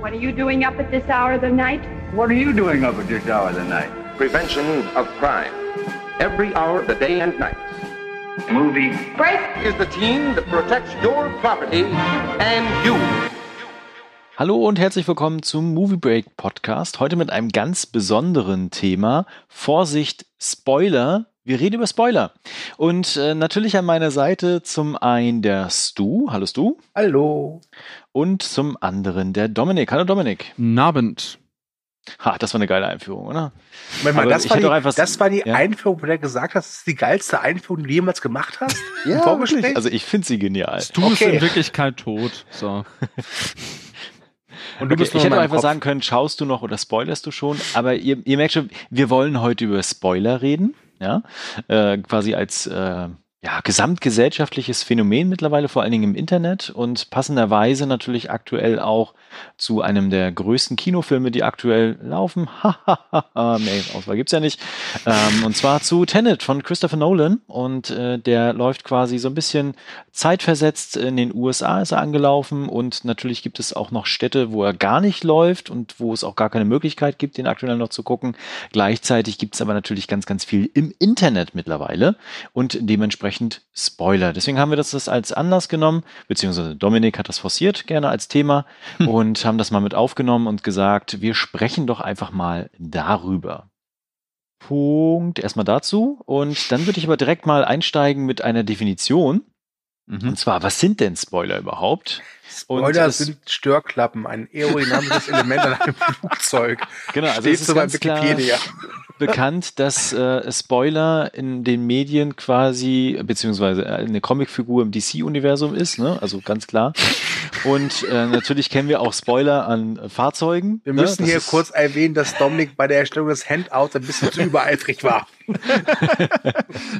What are you doing up at this hour of the night? What are you doing up at this hour of the night? Prevention of crime. Every hour of the day and night. Movie. Break! Is the team that protects your property and you. Hallo und herzlich willkommen zum Movie Break Podcast. Heute mit einem ganz besonderen Thema. Vorsicht, Spoiler. Wir reden über Spoiler. Und äh, natürlich an meiner Seite zum einen der Stu. Hallo Stu. Hallo. Und zum anderen der Dominik. Hallo Dominik. Nabend. Ha, das war eine geile Einführung, oder? Moment mal, Aber das, ich war hätte die, doch einfach- das war die ja. Einführung, wo du gesagt hast, das ist die geilste Einführung, die du jemals gemacht hast? Ja, wirklich. Also ich finde sie genial. Du bist Okay. in Wirklichkeit tot. So. Und Okay, bist nur ich hätte einfach Kopf. sagen können, schaust du noch oder spoilerst du schon, aber ihr, ihr merkt schon, wir wollen heute über Spoiler reden, ja, äh, quasi als äh, ja, gesamtgesellschaftliches Phänomen mittlerweile, vor allen Dingen im Internet und passenderweise natürlich aktuell auch zu einem der größten Kinofilme, die aktuell laufen. Nee, Auswahl gibt's ja nicht. Ähm, und zwar zu Tenet von Christopher Nolan und äh, der läuft quasi so ein bisschen zeitversetzt. In den USA ist er angelaufen und natürlich gibt es auch noch Städte, wo er gar nicht läuft und wo es auch gar keine Möglichkeit gibt, den aktuell noch zu gucken. Gleichzeitig gibt es aber natürlich ganz, ganz viel im Internet mittlerweile und dementsprechend Spoiler. Deswegen haben wir das, das als Anlass genommen, beziehungsweise Dominik hat das forciert gerne als Thema und haben das mal mit aufgenommen und gesagt, wir sprechen doch einfach mal darüber. Punkt erstmal dazu. Und dann würde ich aber direkt mal einsteigen mit einer Definition. Mhm. Und zwar, was sind denn Spoiler überhaupt? Und Spoiler es- sind Störklappen, ein aerodynamisches Element an einem Flugzeug. Genau, also Steht es ist so bei ganz klar Wikipedia. bekannt, dass äh, Spoiler in den Medien quasi, beziehungsweise eine Comicfigur im DC-Universum ist, ne? also ganz klar. Und äh, natürlich kennen wir auch Spoiler an äh, Fahrzeugen. Wir ne? müssen Das hier kurz erwähnen, dass Dominik bei der Erstellung des Handouts ein bisschen zu übereifrig war.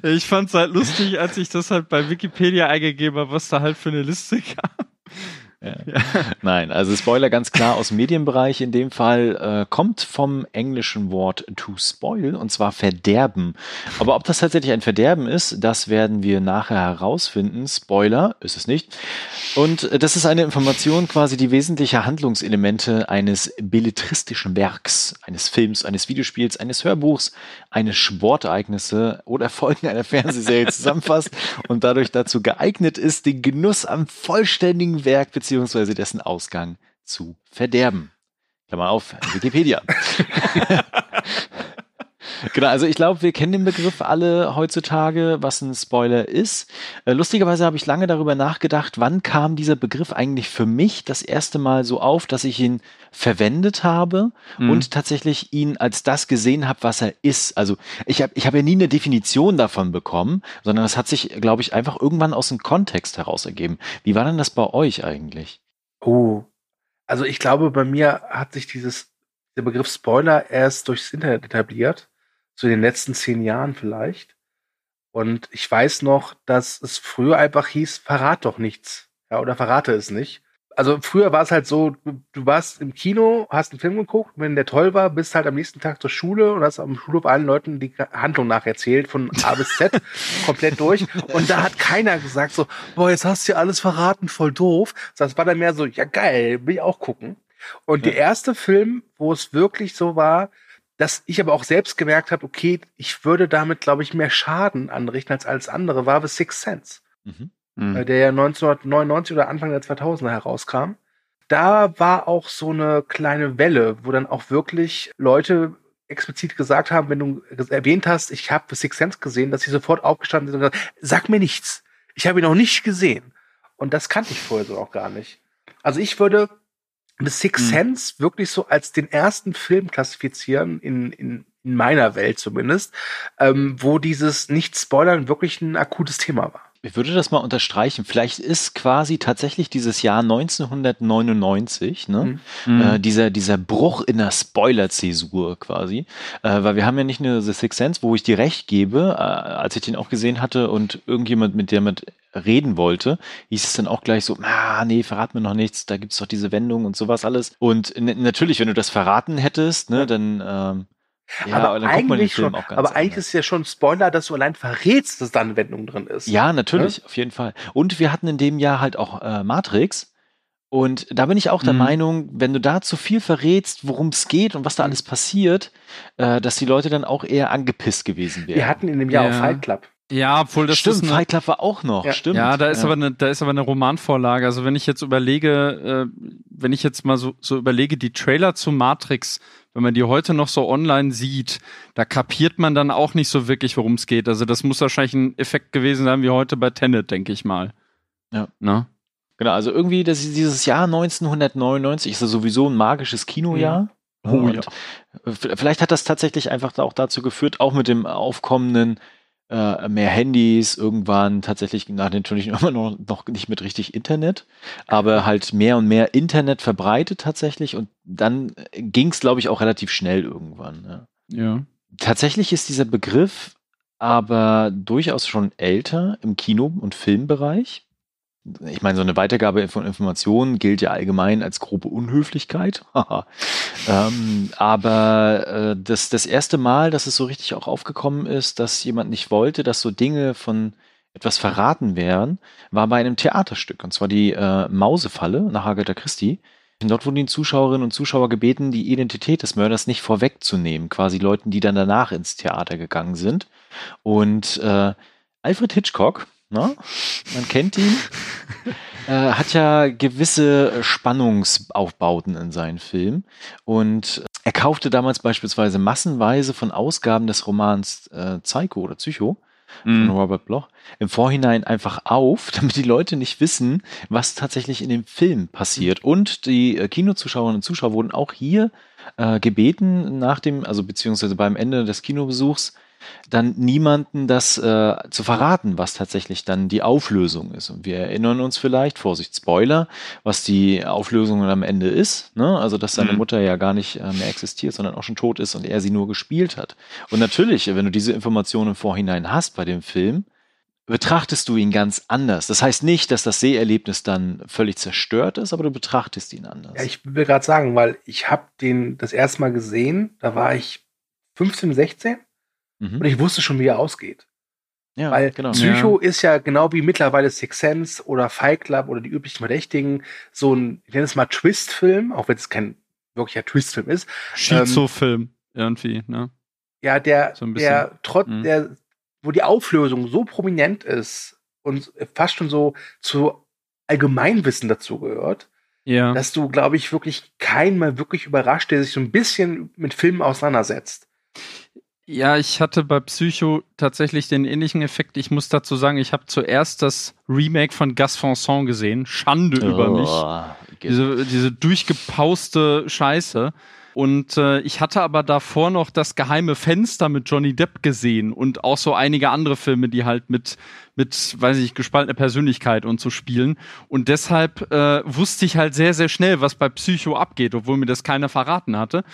Ich fand's halt lustig, als ich das halt bei Wikipedia eingegeben habe, was da halt für eine Liste Nein, also Spoiler ganz klar aus dem Medienbereich in dem Fall äh, kommt vom englischen Wort to spoil und zwar verderben. Aber ob das tatsächlich ein Verderben ist, das werden wir nachher herausfinden. Spoiler ist es nicht. Und äh, das ist eine Information quasi die wesentliche Handlungselemente eines belletristischen Werks, eines Films, eines Videospiels, eines Hörbuchs, eines Sportereignisse oder Folgen einer Fernsehserie zusammenfasst und dadurch dazu geeignet ist, den Genuss am vollständigen Werk beziehungsweise dessen Ausgang zu verderben. Klammer auf, Wikipedia. Genau, also ich glaube, wir kennen den Begriff alle heutzutage, was ein Spoiler ist. Äh, lustigerweise habe ich lange darüber nachgedacht, wann kam dieser Begriff eigentlich für mich das erste Mal so auf, dass ich ihn verwendet habe Mhm. und tatsächlich ihn als das gesehen habe, was er ist. Also ich habe ich hab ja nie eine Definition davon bekommen, sondern das hat sich, glaube ich, einfach irgendwann aus dem Kontext heraus ergeben. Wie war denn das bei euch eigentlich? Oh. Also ich glaube, bei mir hat sich dieses, der Begriff Spoiler erst durchs Internet etabliert. In den letzten zehn Jahren vielleicht. Und ich weiß noch, dass es früher einfach hieß, verrat doch nichts. Ja, oder verrate es nicht. Also früher war es halt so, du, warst im Kino, hast einen Film geguckt, wenn der toll war, bist halt am nächsten Tag zur Schule und hast am Schulhof allen Leuten die Handlung nacherzählt, von A bis Z, komplett durch. Und da hat keiner gesagt so, boah, jetzt hast du ja alles verraten, voll doof. Das war dann mehr so, ja geil, will ich auch gucken. Und der erste Film, wo es wirklich so war, dass ich aber auch selbst gemerkt habe, okay, ich würde damit, glaube ich, mehr Schaden anrichten als alles andere, war The Sixth Sense Mhm. Mhm. äh, der ja 1999 oder Anfang der 2000er herauskam. Da war auch so eine kleine Welle, wo dann auch wirklich Leute explizit gesagt haben, wenn du erwähnt hast, ich habe The Sixth Sense gesehen, dass sie sofort aufgestanden sind und gesagt, sag mir nichts. Ich habe ihn noch nicht gesehen. Und das kannte ich vorher so auch gar nicht. Also ich würde The Sixth Mhm. Sense wirklich so als den ersten Film klassifizieren, in, in, in meiner Welt zumindest, ähm, wo dieses Nicht-Spoilern wirklich ein akutes Thema war. Ich würde das mal unterstreichen. Vielleicht ist quasi tatsächlich dieses Jahr 1999, ne? Mhm. Äh, dieser, dieser Bruch in der Spoiler-Zäsur quasi. Äh, weil wir haben ja nicht nur The Sixth Sense, wo ich dir recht gebe, äh, als ich den auch gesehen hatte und irgendjemand mit der mit reden wollte, hieß es dann auch gleich so, ah, nee, verrat mir noch nichts, da gibt's doch diese Wendung und sowas alles. Und natürlich, wenn du das verraten hättest, ne, dann, ähm, ja, aber dann guckt man den eigentlich Film schon, auch ganz aber eigentlich anders. ist es ja schon ein Spoiler, dass du allein verrätst, dass da eine Wendung drin ist. Ja, natürlich, auf jeden Fall. Und wir hatten in dem Jahr halt auch äh, Matrix. Und da bin ich auch der Mhm. Meinung, wenn du da zu viel verrätst, worum es geht und was da alles passiert, äh, dass die Leute dann auch eher angepisst gewesen wären. Wir hatten in dem Jahr Ja. auch Fight Club. Ja, obwohl das Stimmt, ist eine, Fight Club war auch noch, Ja. stimmt. Ja, da ist aber eine, da ist aber eine Romanvorlage. Also wenn ich jetzt überlege, äh, wenn ich jetzt mal so, so überlege, die Trailer zu Matrix, wenn man die heute noch so online sieht, da kapiert man dann auch nicht so wirklich, worum es geht. Also das muss wahrscheinlich ein Effekt gewesen sein wie heute bei Tenet, denke ich mal. Ja. Ne? Genau, also irgendwie das, dieses Jahr 1999 ist ja sowieso ein magisches Kinojahr. Oh Und, ja. Vielleicht hat das tatsächlich einfach auch dazu geführt, auch mit dem aufkommenden äh, mehr Handys, irgendwann tatsächlich nach natürlich immer noch, noch nicht mit richtig Internet, aber halt mehr und mehr Internet verbreitet tatsächlich und dann ging es, glaube ich, auch relativ schnell irgendwann. Ja. Ja. Tatsächlich ist dieser Begriff aber durchaus schon älter im Kino- und Filmbereich. Ich meine, so eine Weitergabe von Informationen gilt ja allgemein als grobe Unhöflichkeit. Ähm, aber äh, das, das erste Mal, dass es so richtig auch aufgekommen ist, dass jemand nicht wollte, dass so Dinge von etwas verraten werden, war bei einem Theaterstück. Und zwar die äh, Mausefalle nach Agatha Christie. Dort wurden die Zuschauerinnen und Zuschauer gebeten, die Identität des Mörders nicht vorwegzunehmen, quasi Leuten, die dann danach ins Theater gegangen sind. Und äh, Alfred Hitchcock, ne? man kennt ihn, äh, hat ja gewisse Spannungsaufbauten in seinen Filmen. Und er kaufte damals beispielsweise massenweise von Ausgaben des Romans äh, Psycho oder Psycho von Mhm. Robert Bloch im Vorhinein einfach auf, damit die Leute nicht wissen, was tatsächlich in dem Film passiert. Und die äh, Kinozuschauerinnen und Zuschauer wurden auch hier äh, gebeten, nach dem, also beziehungsweise beim Ende des Kinobesuchs, dann niemanden das äh, zu verraten, was tatsächlich dann die Auflösung ist. Und wir erinnern uns vielleicht, Vorsicht, Spoiler, was die Auflösung am Ende ist. Ne? Also, dass seine Mhm. Mutter ja gar nicht äh, mehr existiert, sondern auch schon tot ist und er sie nur gespielt hat. Und natürlich, wenn du diese Informationen im Vorhinein hast bei dem Film, betrachtest du ihn ganz anders. Das heißt nicht, dass das Seherlebnis dann völlig zerstört ist, aber du betrachtest ihn anders. Ja, ich will gerade sagen, weil ich habe den das erste Mal gesehen, da war ich 15, 16 Mhm. und ich wusste schon, wie er ausgeht. ja, Weil genau. Psycho ist ja genau wie mittlerweile Six Sense oder Fight Club oder die üblichen Verdächtigen so ein, ich nenne es mal Twist-Film, auch wenn es kein wirklicher Twist-Film ist. Schizo-Film irgendwie, ne? Ja, der, So der trotz, Mhm. der, wo die Auflösung so prominent ist und fast schon so zu Allgemeinwissen dazu gehört, Ja. dass du, glaube ich, wirklich keinen mal wirklich überrascht, der sich so ein bisschen mit Filmen auseinandersetzt. Ja, ich hatte bei Psycho tatsächlich den ähnlichen Effekt. Ich muss dazu sagen, ich habe zuerst das Remake von Gas Sant gesehen. Schande über mich. Oh, Diese, diese durchgepauste Scheiße. Und äh, ich hatte aber davor noch das geheime Fenster mit Johnny Depp gesehen und auch so einige andere Filme, die halt mit, mit, weiß ich, gespaltener Persönlichkeit und so spielen. Und deshalb äh, wusste ich halt sehr, sehr schnell, was bei Psycho abgeht, obwohl mir das keiner verraten hatte.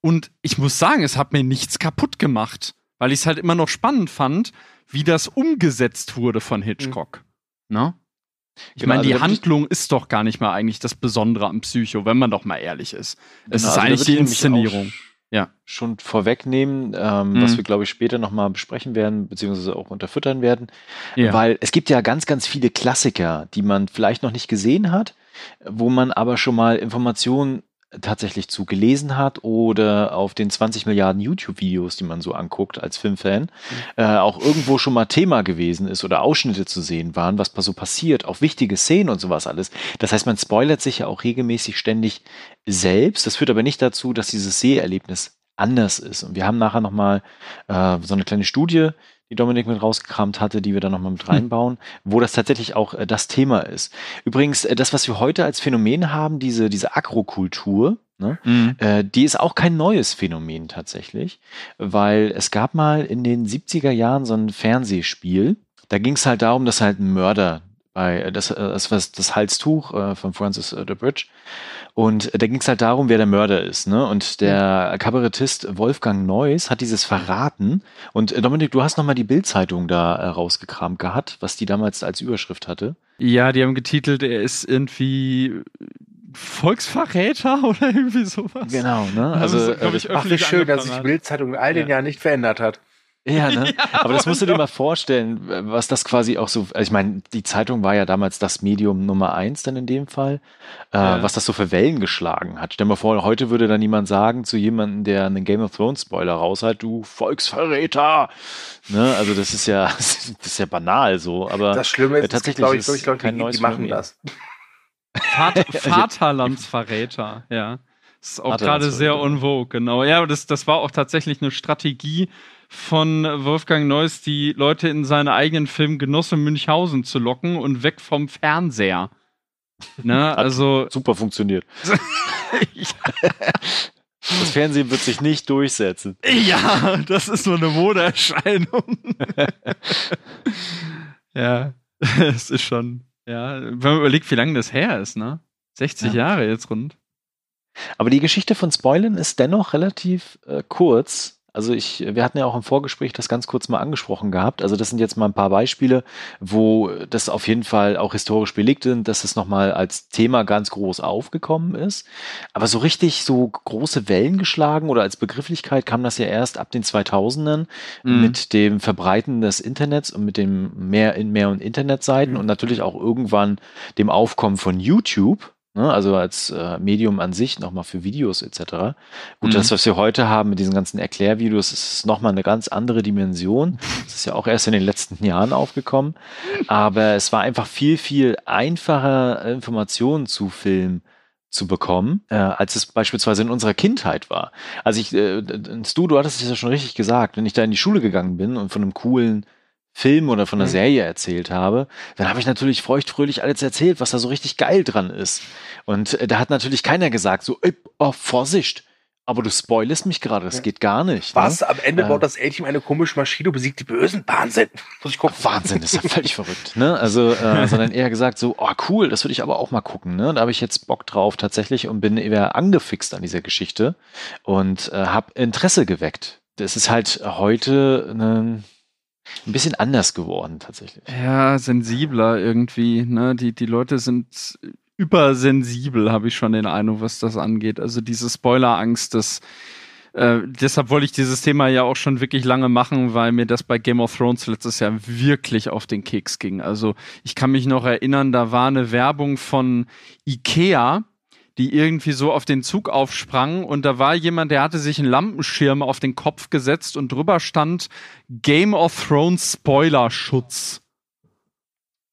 Und ich muss sagen, es hat mir nichts kaputt gemacht, weil ich es halt immer noch spannend fand, wie das umgesetzt wurde von Hitchcock. Ne? Ich Genau, meine, also die ich- Handlung ist doch gar nicht mal eigentlich das Besondere am Psycho, wenn man doch mal ehrlich ist. Es Genau, ist also eigentlich die Inszenierung. Ja. Schon vorwegnehmen, ähm, Mhm. was wir, glaube ich, später nochmal besprechen werden, beziehungsweise auch unterfüttern werden. Ja. Weil es gibt ja ganz, ganz viele Klassiker, die man vielleicht noch nicht gesehen hat, wo man aber schon mal Informationen tatsächlich zu gelesen hat oder auf den 20 Milliarden YouTube-Videos, die man so anguckt als Filmfan, äh, auch irgendwo schon mal Thema gewesen ist oder Ausschnitte zu sehen waren, was so passiert, auch wichtige Szenen und sowas alles. Das heißt, man spoilert sich ja auch regelmäßig ständig selbst. Das führt aber nicht dazu, dass dieses Seherlebnis anders ist. Und wir haben nachher nochmal äh, so eine kleine Studie, die Dominik mit rausgekramt hatte, die wir dann nochmal mit reinbauen, wo das tatsächlich auch äh, das Thema ist. Übrigens, äh, das, was wir heute als Phänomen haben, diese, diese Agrokultur, ne, Mhm. äh, die ist auch kein neues Phänomen tatsächlich, weil es gab mal in den 70er Jahren so ein Fernsehspiel, da ging es halt darum, dass halt ein Mörder bei äh, das, äh, das, das Halstuch äh, von Francis the Bridge und äh, da ging es halt darum, wer der Mörder ist, ne? Und der Kabarettist Wolfgang Neuss hat dieses verraten. Und äh, Dominik, du hast nochmal die Bildzeitung da äh, rausgekramt gehabt, was die damals als Überschrift hatte. Ja, die haben getitelt, er ist irgendwie Volksverräter oder irgendwie sowas. Genau, ne? Also, Also ich, das- wie öffentlich schön, dass sich die. Bildzeitung in all den Ja. Jahren nicht verändert hat. Ja, ne? Ja, aber das musst du dir mal vorstellen, was das quasi auch so, also ich meine, die Zeitung war ja damals das Medium Nummer eins dann in dem Fall, äh, Ja. was das so für Wellen geschlagen hat. Stell dir mal vor, heute würde dann jemand sagen zu jemandem, der einen Game of Thrones Spoiler raushält, du Volksverräter. Ne? Also das ist ja, das ist ja banal so, aber Das Schlimme äh, ist, tatsächlich glaube ich, ist glaub ich, glaub ich, kein die, neues die machen das. Vater, Vaterlandsverräter, ja. Das ist auch gerade sehr en vogue, genau. Ja, aber das, das war auch tatsächlich eine Strategie von Wolfgang Neuss, die Leute in seine eigenen Film Genosse Münchhausen zu locken und weg vom Fernseher. Ne, also, super funktioniert. Das Fernsehen wird sich nicht durchsetzen. ja, das ist so eine Modeerscheinung. ja, es ist schon, ja, wenn man überlegt, wie lange das her ist, ne? 60 Ja. Jahre jetzt rund. Aber die Geschichte von Spoilern ist dennoch relativ äh, kurz. Also ich, wir hatten ja auch im Vorgespräch das ganz kurz mal angesprochen gehabt. Also das sind jetzt mal ein paar Beispiele, wo das auf jeden Fall auch historisch belegt sind, dass es nochmal als Thema ganz groß aufgekommen ist. Aber so richtig so große Wellen geschlagen oder als Begrifflichkeit kam das ja erst ab den 2000ern Mhm. mit dem Verbreiten des Internets und mit dem mehr in mehr und Internetseiten und natürlich auch irgendwann dem Aufkommen von YouTube, ne, also als äh, Medium an sich nochmal für Videos etc. Gut, Mhm. das, was wir heute haben mit diesen ganzen Erklärvideos, ist nochmal eine ganz andere Dimension. Das ist ja auch erst in den letzten Jahren aufgekommen. Aber es war einfach viel, viel einfacher, Informationen zu filmen zu bekommen, äh, als es beispielsweise in unserer Kindheit war. Also ich, äh, Stu, du hattest es ja schon richtig gesagt, wenn ich da in die Schule gegangen bin und von einem coolen Film oder von einer Mhm. Serie erzählt habe, dann habe ich natürlich feuchtfröhlich alles erzählt, was da so richtig geil dran ist. Und äh, da hat natürlich keiner gesagt, so, oh, Vorsicht, aber du spoilest mich gerade, das Ja. geht gar nicht. Was? Ne? Am Ende Äh. baut das Alien eine komische Maschine besiegt die Bösen? Wahnsinn. Muss ich gucken. Wahnsinn, ist ja völlig verrückt. Ne? Also, äh, sondern eher gesagt so, oh cool, das würde ich aber auch mal gucken. Ne? Da habe ich jetzt Bock drauf tatsächlich und bin eher angefixt an dieser Geschichte und äh, habe Interesse geweckt. Das ist halt heute ne, ein bisschen anders geworden tatsächlich. Ja, sensibler irgendwie. Ne? Die, die Leute sind übersensibel, habe ich schon den Eindruck, was das angeht. Also diese Spoilerangst, das äh, deshalb wollte ich dieses Thema ja auch schon wirklich lange machen, weil mir das bei Game of Thrones letztes Jahr wirklich auf den Keks ging. Also ich kann mich noch erinnern, da war eine Werbung von Ikea, die irgendwie so auf den Zug aufsprang und da war jemand, der hatte sich einen Lampenschirm auf den Kopf gesetzt und drüber stand Game of Thrones Spoilerschutz.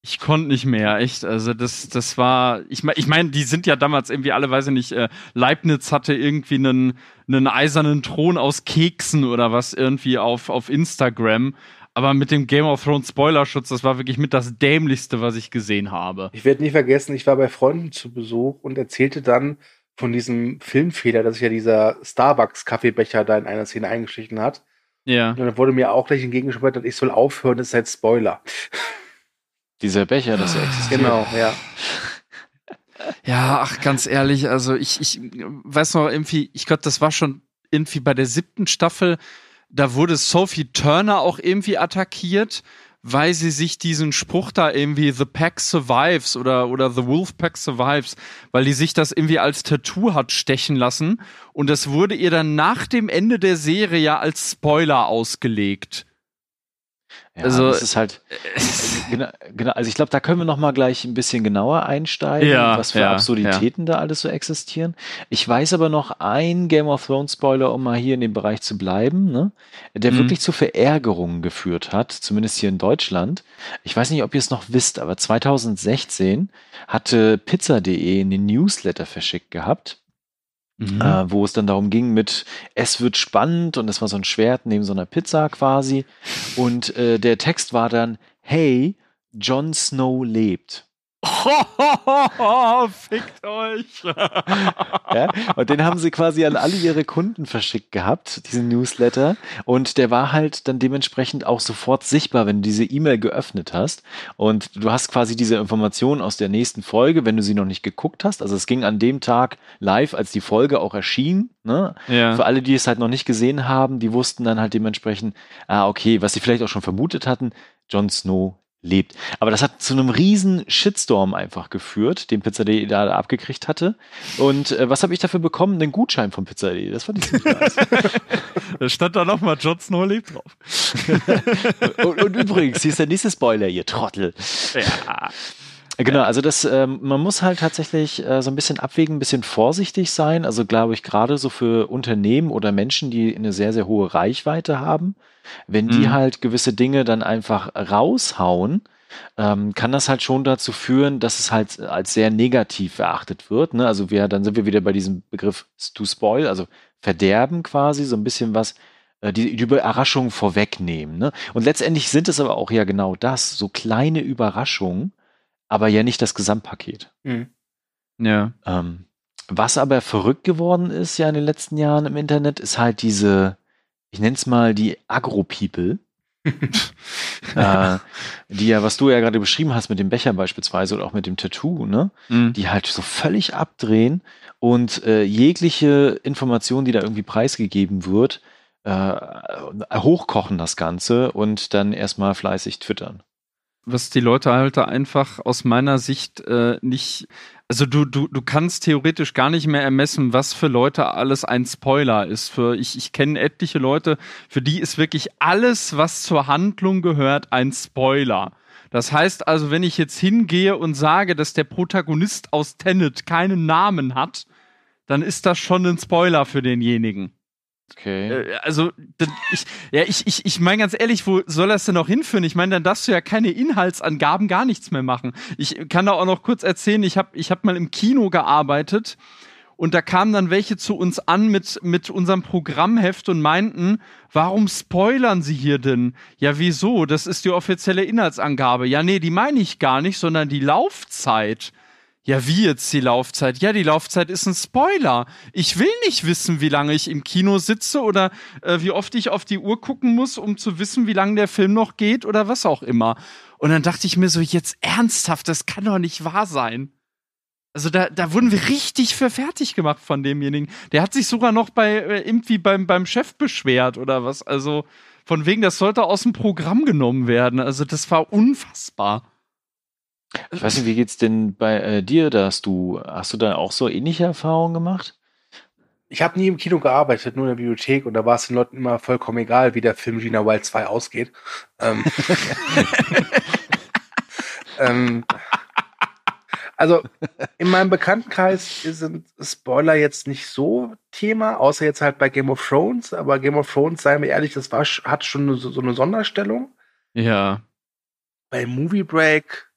Ich konnte nicht mehr, echt. Also das, das war, ich meine, ich mein, die sind ja damals irgendwie alle, weiß ich nicht, äh, Leibniz hatte irgendwie einen, einen eisernen Thron aus Keksen oder was irgendwie auf, auf Instagram. Aber mit dem Game of Thrones Spoilerschutz, das war wirklich mit das dämlichste, was ich gesehen habe. Ich werde nie vergessen, ich war bei Freunden zu Besuch und erzählte dann von diesem Filmfehler, dass sich ja dieser Starbucks-Kaffeebecher da in einer Szene eingeschlichen hat. Ja. Und dann wurde mir auch gleich entgegengeschmettert, ich soll aufhören, das ist halt Spoiler. Dieser Becher, das ja existiert. Genau, ja. Ja, ach, ganz ehrlich, also ich, ich weiß noch irgendwie, ich glaube, das war schon irgendwie bei der siebten Staffel, da wurde Sophie Turner auch irgendwie attackiert, weil sie sich diesen Spruch da irgendwie The Pack Survives oder, oder The Wolf Pack Survives, weil die sich das irgendwie als Tattoo hat stechen lassen und das wurde ihr dann nach dem Ende der Serie ja als Spoiler ausgelegt. Ja, Also- das ist halt, genau, genau, also ich glaube, da können wir noch mal gleich ein bisschen genauer einsteigen, Ja, was für ja, Absurditäten da alles so existieren. Ich weiß aber noch ein Game of Thrones Spoiler, um mal hier in dem Bereich zu bleiben, ne, der Mhm. wirklich zu Verärgerungen geführt hat, zumindest hier in Deutschland. Ich weiß nicht, ob ihr es noch wisst, aber 2016 hatte Pizza.de einen Newsletter verschickt gehabt Mhm. äh, wo es dann darum ging mit, es wird spannend und es war so ein Schwert neben so einer Pizza quasi. Und äh, der Text war dann, hey, Jon Snow lebt. Fickt euch. Ja? Und den haben sie quasi an alle ihre Kunden verschickt gehabt, diesen Newsletter. Und der war halt dann dementsprechend auch sofort sichtbar, wenn du diese E-Mail geöffnet hast. Und du hast quasi diese Information aus der nächsten Folge, wenn du sie noch nicht geguckt hast. Also es ging an dem Tag live, als die Folge auch erschien. Ne? Ja. Für alle, die es halt noch nicht gesehen haben, die wussten dann halt dementsprechend, ah, okay, was sie vielleicht auch schon vermutet hatten, Jon Snow lebt. Aber das hat zu einem riesen Shitstorm einfach geführt, den Pizza.de da abgekriegt hatte. Und äh, was habe ich dafür bekommen? Einen Gutschein von Pizza.de. Das fand ich ziemlich nice. Da stand da nochmal Jon Snow lebt drauf. und, und übrigens, hier ist der nächste Spoiler, ihr Trottel. Ja. Genau, also das, ähm, man muss halt tatsächlich äh, so ein bisschen abwägen, ein bisschen vorsichtig sein. Also glaube ich, gerade so für Unternehmen oder Menschen, die eine sehr, sehr hohe Reichweite haben, wenn die Mhm. halt gewisse Dinge dann einfach raushauen, ähm, kann das halt schon dazu führen, dass es halt als sehr negativ erachtet wird. Ne? Also wir, dann sind wir wieder bei diesem Begriff to spoil, also verderben quasi, so ein bisschen was, äh, die, die Überraschung vorwegnehmen. Ne? Und letztendlich sind es aber auch ja genau das, so kleine Überraschungen, aber ja nicht das Gesamtpaket. Mhm. Ja. Ähm, was aber verrückt geworden ist ja in den letzten Jahren im Internet, ist halt diese, ich nenne es mal die Agro-People, äh, die ja, was du ja gerade beschrieben hast mit dem Becher beispielsweise oder auch mit dem Tattoo, ne? Mhm. die halt so völlig abdrehen und äh, jegliche Information, die da irgendwie preisgegeben wird, äh, hochkochen das Ganze und dann erstmal fleißig twittern. Was die Leute halt da einfach aus meiner Sicht äh, nicht, also du, du, du kannst theoretisch gar nicht mehr ermessen, was für Leute alles ein Spoiler ist. Für ich, ich kenne etliche Leute, für die ist wirklich alles, was zur Handlung gehört, ein Spoiler. Das heißt also, wenn ich jetzt hingehe und sage, dass der Protagonist aus Tenet keinen Namen hat, dann ist das schon ein Spoiler für denjenigen. Okay. Äh, also, ich, ja, ich, ich, ich meine ganz ehrlich, wo soll das denn noch hinführen? Ich meine, dann darfst du ja keine Inhaltsangaben, gar nichts mehr machen. Ich kann da auch noch kurz erzählen, ich habe ich hab mal im Kino gearbeitet und da kamen dann welche zu uns an mit, mit unserem Programmheft und meinten, warum spoilern sie hier denn? Ja, wieso? Das ist die offizielle Inhaltsangabe. Ja, nee, die meine ich gar nicht, sondern die Laufzeit. Ja, wie jetzt die Laufzeit? Ja, die Laufzeit ist ein Spoiler. Ich will nicht wissen, wie lange ich im Kino sitze oder äh, wie oft ich auf die Uhr gucken muss, um zu wissen, wie lange der Film noch geht oder was auch immer. Und dann dachte ich mir so, jetzt ernsthaft, das kann doch nicht wahr sein. Also da, da wurden wir richtig für fertig gemacht von demjenigen. Der hat sich sogar noch bei äh, irgendwie beim, beim Chef beschwert oder was. Also von wegen, das sollte aus dem Programm genommen werden. Also das war unfassbar. Ich weiß nicht, wie geht's denn bei äh, dir, da hast du, hast du da auch so ähnliche Erfahrungen gemacht? Ich habe nie im Kino gearbeitet, nur in der Bibliothek und da war es den Leuten immer vollkommen egal, wie der Film Gina Wild 2 ausgeht. Ähm, ähm, also in meinem Bekanntenkreis sind Spoiler jetzt nicht so Thema, außer jetzt halt bei Game of Thrones. Aber Game of Thrones, seien wir ehrlich, das war, hat schon so, so eine Sonderstellung. Ja. Bei Movie Break,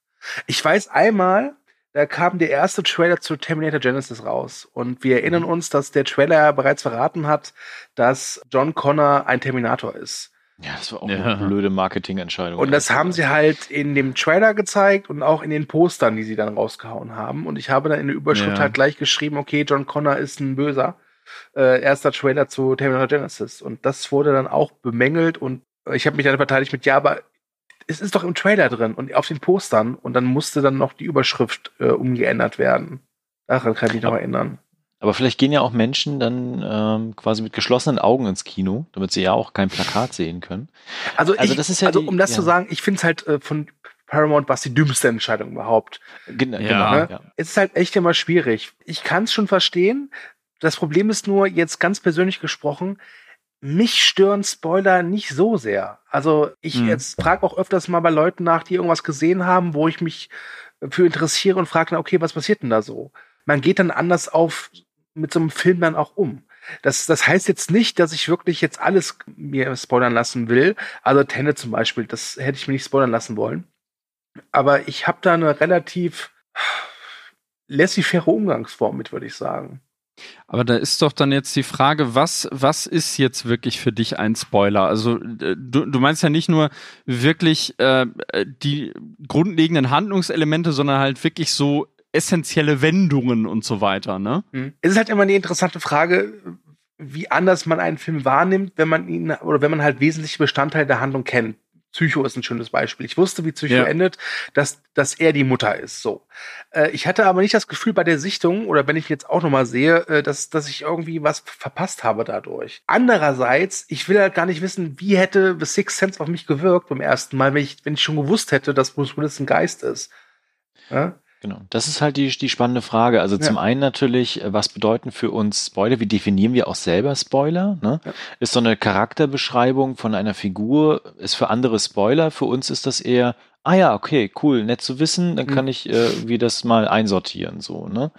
ich weiß einmal, da kam der erste Trailer zu Terminator Genesis raus. Und wir erinnern uns, dass der Trailer bereits verraten hat, dass John Connor ein Terminator ist. Ja, das war auch Ja. eine blöde Marketingentscheidung. Und das haben sie halt in dem Trailer gezeigt und auch in den Postern, die sie dann rausgehauen haben. Und ich habe dann in der Überschrift Ja. halt gleich geschrieben, okay, John Connor ist ein Böser. Äh, erster Trailer zu Terminator Genesis. Und das wurde dann auch bemängelt und ich habe mich dann verteidigt mit, ja, aber es ist doch im Trailer drin und auf den Postern und dann musste dann noch die Überschrift äh, umgeändert werden. Daran kann ich mich noch erinnern. Aber vielleicht gehen ja auch Menschen dann ähm, quasi mit geschlossenen Augen ins Kino, damit sie ja auch kein Plakat sehen können. Also, Also ich, das ist ja also die- um das ja. zu sagen, ich finde es halt äh, von Paramount was die dümmste Entscheidung überhaupt. Gen Ja. Genau, Ne? ja. Es ist halt echt immer schwierig. Ich kann es schon verstehen. Das Problem ist nur, jetzt ganz persönlich gesprochen, mich stören Spoiler nicht so sehr. Also ich Hm. jetzt frage auch öfters mal bei Leuten nach, die irgendwas gesehen haben, wo ich mich für interessiere und frage, okay, was passiert denn da so? Man geht dann anders auf mit so einem Film dann auch um. Das, das heißt jetzt nicht, dass ich wirklich jetzt alles mir spoilern lassen will. Also Tenet zum Beispiel, das hätte ich mir nicht spoilern lassen wollen. Aber ich habe da eine relativ laissez-faire Umgangsform mit, würde ich sagen. Aber da ist doch dann jetzt die Frage, was, was ist jetzt wirklich für dich ein Spoiler? Also äh, du, du meinst ja nicht nur wirklich äh, die grundlegenden Handlungselemente, sondern halt wirklich so essentielle Wendungen und so weiter, ne? Es ist halt immer die interessante Frage, wie anders man einen Film wahrnimmt, wenn man ihn oder wenn man halt wesentliche Bestandteile der Handlung kennt. Psycho ist ein schönes Beispiel. Ich wusste, wie Psycho Ja. endet, dass, dass er die Mutter ist. So. Äh, ich hatte aber nicht das Gefühl bei der Sichtung oder wenn ich jetzt auch nochmal sehe, äh, dass, dass ich irgendwie was verpasst habe dadurch. Andererseits, ich will halt gar nicht wissen, wie hätte The Sixth Sense auf mich gewirkt beim ersten Mal, wenn ich, wenn ich schon gewusst hätte, dass Bruce Willis ein Geist ist. Ja? Genau, das ist halt die, die spannende Frage. Also Ja. zum einen natürlich, äh, was bedeuten für uns Spoiler? Wie definieren wir auch selber Spoiler? Ne? Ja. Ist so eine Charakterbeschreibung von einer Figur, ist für andere Spoiler. Für uns ist das eher, ah ja, okay, cool, nett zu wissen, dann Mhm. kann ich äh, wie das mal einsortieren. so ne?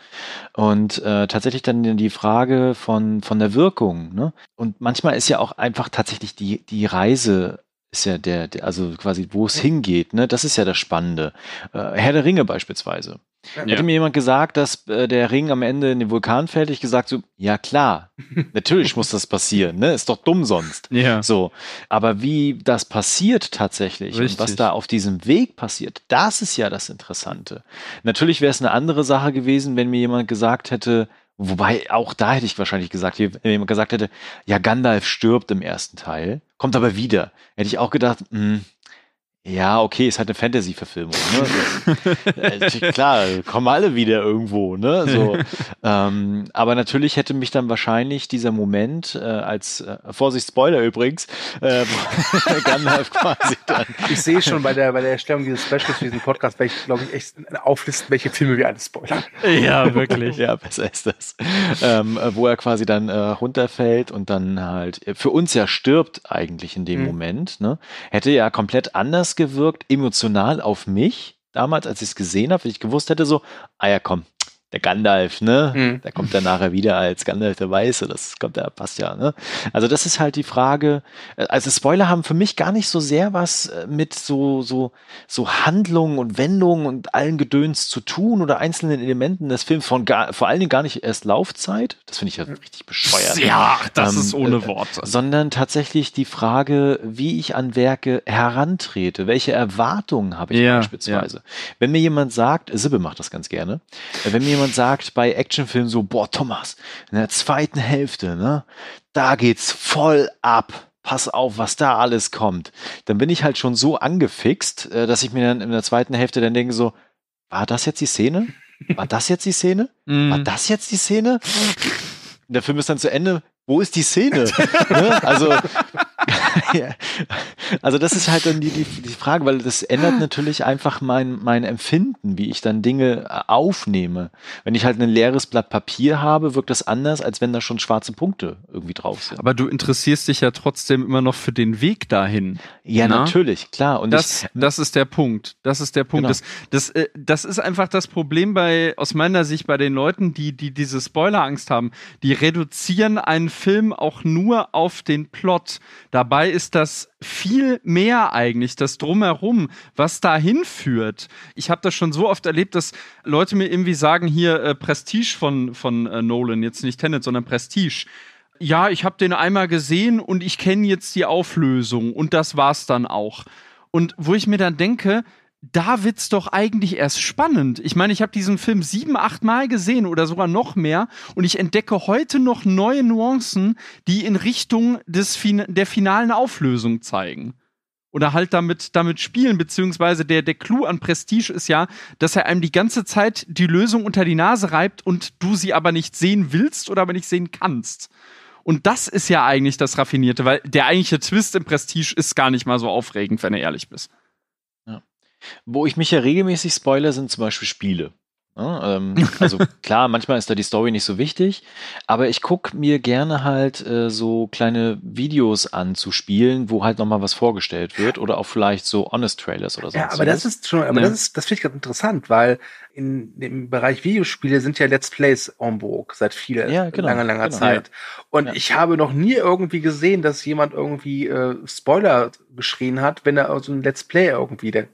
Und äh, tatsächlich dann die Frage von, von der Wirkung. Ne? Und manchmal ist ja auch einfach tatsächlich die, die Reise ist ja der, der, also quasi, wo es hingeht, ne? Das ist ja das Spannende. Äh, Herr der Ringe beispielsweise. Ja. Hätte mir jemand gesagt, dass äh, der Ring am Ende in den Vulkan fällt, ich gesagt so, ja klar, natürlich muss das passieren, ne? Ist doch dumm sonst. Ja. So, aber wie das passiert tatsächlich und was Richtig. da auf diesem Weg passiert, das ist ja das Interessante. Natürlich wäre es eine andere Sache gewesen, wenn mir jemand gesagt hätte, wobei auch da hätte ich wahrscheinlich gesagt, wenn jemand gesagt hätte, ja, Gandalf stirbt im ersten Teil, kommt aber wieder. Hätte ich auch gedacht, mh, ja, okay, ist halt eine Fantasy-Verfilmung. Ne? Das, äh, klar, kommen alle wieder irgendwo. Ne? So, ähm, aber natürlich hätte mich dann wahrscheinlich dieser Moment äh, als, äh, Vorsicht, Spoiler übrigens, äh, Gandalf quasi dann Ich sehe schon bei der, bei der Erstellung dieses Specials für diesen Podcast, werde ich, glaube ich, echt auflisten, welche Filme wir alles spoilern. Ja, wirklich. Ja, besser ist das. Ähm, äh, wo er quasi dann äh, runterfällt und dann halt äh, für uns ja stirbt eigentlich in dem Mhm. Moment. Ne? Hätte ja komplett anders gewirkt, emotional auf mich damals, als ich es gesehen habe, wenn ich gewusst hätte so, ah ja, komm, der Gandalf, ne? Mhm. Der kommt dann nachher wieder als Gandalf der Weiße, das kommt ja, passt ja, ne? Also das ist halt die Frage, äh, also Spoiler haben für mich gar nicht so sehr was äh, mit so, so, so Handlungen und Wendungen und allen Gedöns zu tun oder einzelnen Elementen des Films von gar, vor allen Dingen gar nicht erst Laufzeit. Das finde ich ja richtig bescheuert. Ja, das Ähm, ist ohne äh, Worte. Sondern tatsächlich die Frage, wie ich an Werke herantrete, welche Erwartungen habe ich Ja, beispielsweise. Wenn mir jemand sagt, Sibbe macht das ganz gerne, äh, wenn mir jemand sagt bei Actionfilmen so, boah, Thomas, in der zweiten Hälfte, ne, da geht's voll ab. Pass auf, was da alles kommt. Dann bin ich halt schon so angefixt, äh, dass ich mir dann in der zweiten Hälfte dann denke so, war das jetzt die Szene? War das jetzt die Szene? War Mhm. das jetzt die Szene? Der Film ist dann zu Ende. Wo ist die Szene? ne? Also, ja. also das ist halt dann die, die, die Frage, weil das ändert natürlich einfach mein, mein Empfinden, wie ich dann Dinge äh, aufnehme. Wenn ich halt ein leeres Blatt Papier habe, wirkt das anders, als wenn da schon schwarze Punkte irgendwie drauf sind. Aber du interessierst dich ja trotzdem immer noch für den Weg dahin. ja, na? natürlich, klar. Und Das, ich, das ist der Punkt. Das ist der Punkt. Genau. Das, das, äh, das ist einfach das Problem bei, aus meiner Sicht, bei den Leuten, die, die diese Spoilerangst haben. Die reduzieren einen Film auch nur auf den Plot. Dabei ist das viel mehr eigentlich, das Drumherum, was dahin führt. Ich habe das schon so oft erlebt, dass Leute mir irgendwie sagen, hier äh, Prestige von, von äh, Nolan, jetzt nicht Tenet, sondern Prestige ja, ich habe den einmal gesehen und ich kenne jetzt die Auflösung und das war's dann auch. Und wo ich mir dann denke, da wird's doch eigentlich erst spannend. Ich meine, ich habe diesen Film sieben, acht Mal gesehen oder sogar noch mehr und ich entdecke heute noch neue Nuancen, die in Richtung des fin der finalen Auflösung zeigen. Oder halt damit, damit spielen, beziehungsweise der, der Clou an Prestige ist ja, dass er einem die ganze Zeit die Lösung unter die Nase reibt und du sie aber nicht sehen willst oder aber nicht sehen kannst. Und das ist ja eigentlich das Raffinierte, weil der eigentliche Twist im Prestige ist gar nicht mal so aufregend, wenn du ehrlich bist. Wo ich mich ja regelmäßig spoiler, sind zum Beispiel Spiele. Ja, ähm, also klar, manchmal ist da die Story nicht so wichtig, aber ich gucke mir gerne halt äh, so kleine Videos an zu spielen, wo halt nochmal was vorgestellt wird oder auch vielleicht so Honest Trailers oder so. Ja, aber das ist schon, aber Ja. das ist, das finde ich ganz interessant, weil in dem Bereich Videospiele sind ja Let's Plays en vogue seit viel, Ja, genau, langer, langer genau. Zeit. Und Ja. ich habe noch nie irgendwie gesehen, dass jemand irgendwie äh, Spoiler geschrien hat, wenn er so ein Let's Play irgendwie der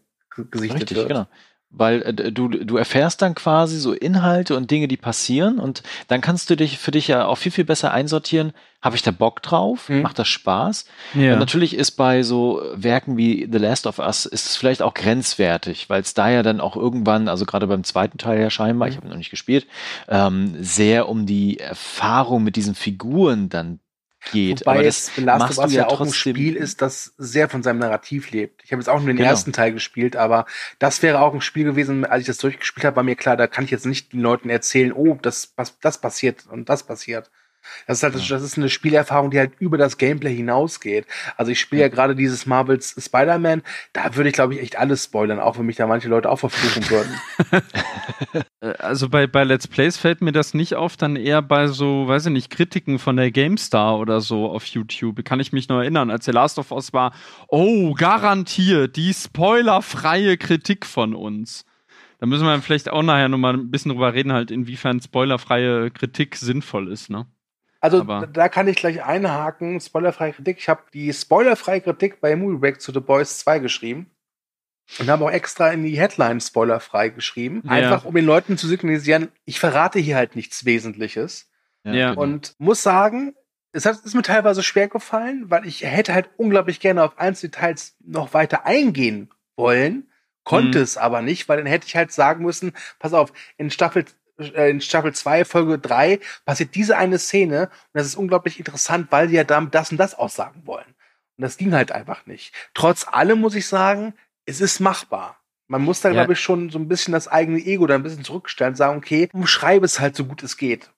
gesichtet Richtig, wird. genau. Weil äh, du, du erfährst dann quasi so Inhalte und Dinge, die passieren und dann kannst du dich für dich ja auch viel, viel besser einsortieren. Habe ich da Bock drauf? Mhm. Macht das Spaß? Ja. Und natürlich ist bei so Werken wie The Last of Us ist es vielleicht auch grenzwertig, weil es da ja dann auch irgendwann, also gerade beim zweiten Teil ja scheinbar, ich habe noch nicht gespielt, ähm, sehr um die Erfahrung mit diesen Figuren dann geht. Wobei aber das Last machst of Us du ja ja auch ein. Spiel ist, das sehr von seinem Narrativ lebt. Ich habe jetzt auch nur den Genau. ersten Teil gespielt, aber das wäre auch ein Spiel gewesen, als ich das durchgespielt habe, war mir klar, da kann ich jetzt nicht den Leuten erzählen, oh, das, was, das passiert und das passiert. Das ist halt, das ist eine Spielerfahrung, die halt über das Gameplay hinausgeht. Also ich spiele ja gerade dieses Marvels Spider-Man, da würde ich glaube ich echt alles spoilern, auch wenn mich da manche Leute auch verfluchen würden. Äh, Also bei, bei Let's Plays fällt mir das nicht auf, dann eher bei so, weiß ich nicht, Kritiken von der GameStar oder so auf YouTube. Kann ich mich noch erinnern, als der Last of Us war, oh, garantiert die spoilerfreie Kritik von uns. Da müssen wir vielleicht auch nachher nochmal ein bisschen drüber reden, halt, inwiefern spoilerfreie Kritik sinnvoll ist, ne? Also Aber- da- da kann ich gleich einhaken, spoilerfreie Kritik. Ich habe die spoilerfreie Kritik bei Movie Break zu The Boys 2 geschrieben und habe auch extra in die Headline spoilerfrei geschrieben, Ja. einfach um den Leuten zu signalisieren, ich verrate hier halt nichts Wesentliches Ja. genau. und muss sagen, es hat, ist mir teilweise schwer gefallen, weil ich hätte halt unglaublich gerne auf einzelne Details noch weiter eingehen wollen, konnte Mhm. es aber nicht, weil dann hätte ich halt sagen müssen, pass auf, in Staffel in Staffel 2, Folge 3 passiert diese eine Szene und das ist unglaublich interessant, weil die ja damit das und das aussagen wollen. Und das ging halt einfach nicht. Trotz allem muss ich sagen, es ist machbar. Man muss da, Ja. glaube ich, schon so ein bisschen das eigene Ego da ein bisschen zurückstellen und sagen, okay, umschreibe es halt so gut es geht.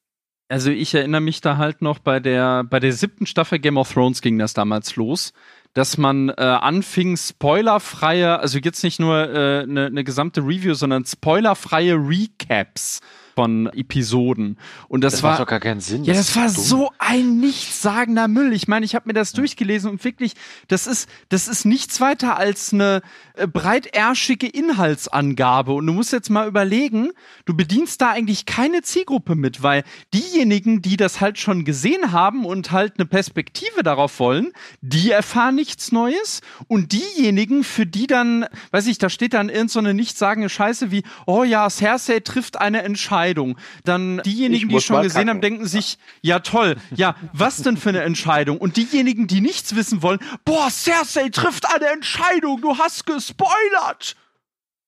Also ich erinnere mich da halt noch bei der bei der siebten Staffel Game of Thrones ging das damals los, dass man äh, anfing spoilerfreie, also jetzt nicht nur eine äh, ne- ne gesamte Review, sondern spoilerfreie Recaps von Episoden. Und das, Das war macht doch gar keinen Sinn. ja, das ist war dumm. so ein nichtssagender Müll. Ich meine, ich habe mir das durchgelesen und wirklich, das ist, das ist nichts weiter als eine äh, breitärschige Inhaltsangabe. Und du musst jetzt mal überlegen, du bedienst da eigentlich keine Zielgruppe mit, weil diejenigen, die das halt schon gesehen haben und halt eine Perspektive darauf wollen, die erfahren nichts Neues. Und diejenigen, für die dann, weiß ich, da steht dann irgend so eine nichtssagende Scheiße wie, oh ja, Cersei trifft eine Entscheidung. Dann diejenigen, die muss schon gesehen kacken. haben, denken sich, ja toll, ja, was denn für eine Entscheidung? Und diejenigen, die nichts wissen wollen, boah, Cersei trifft eine Entscheidung, du hast gespoilert.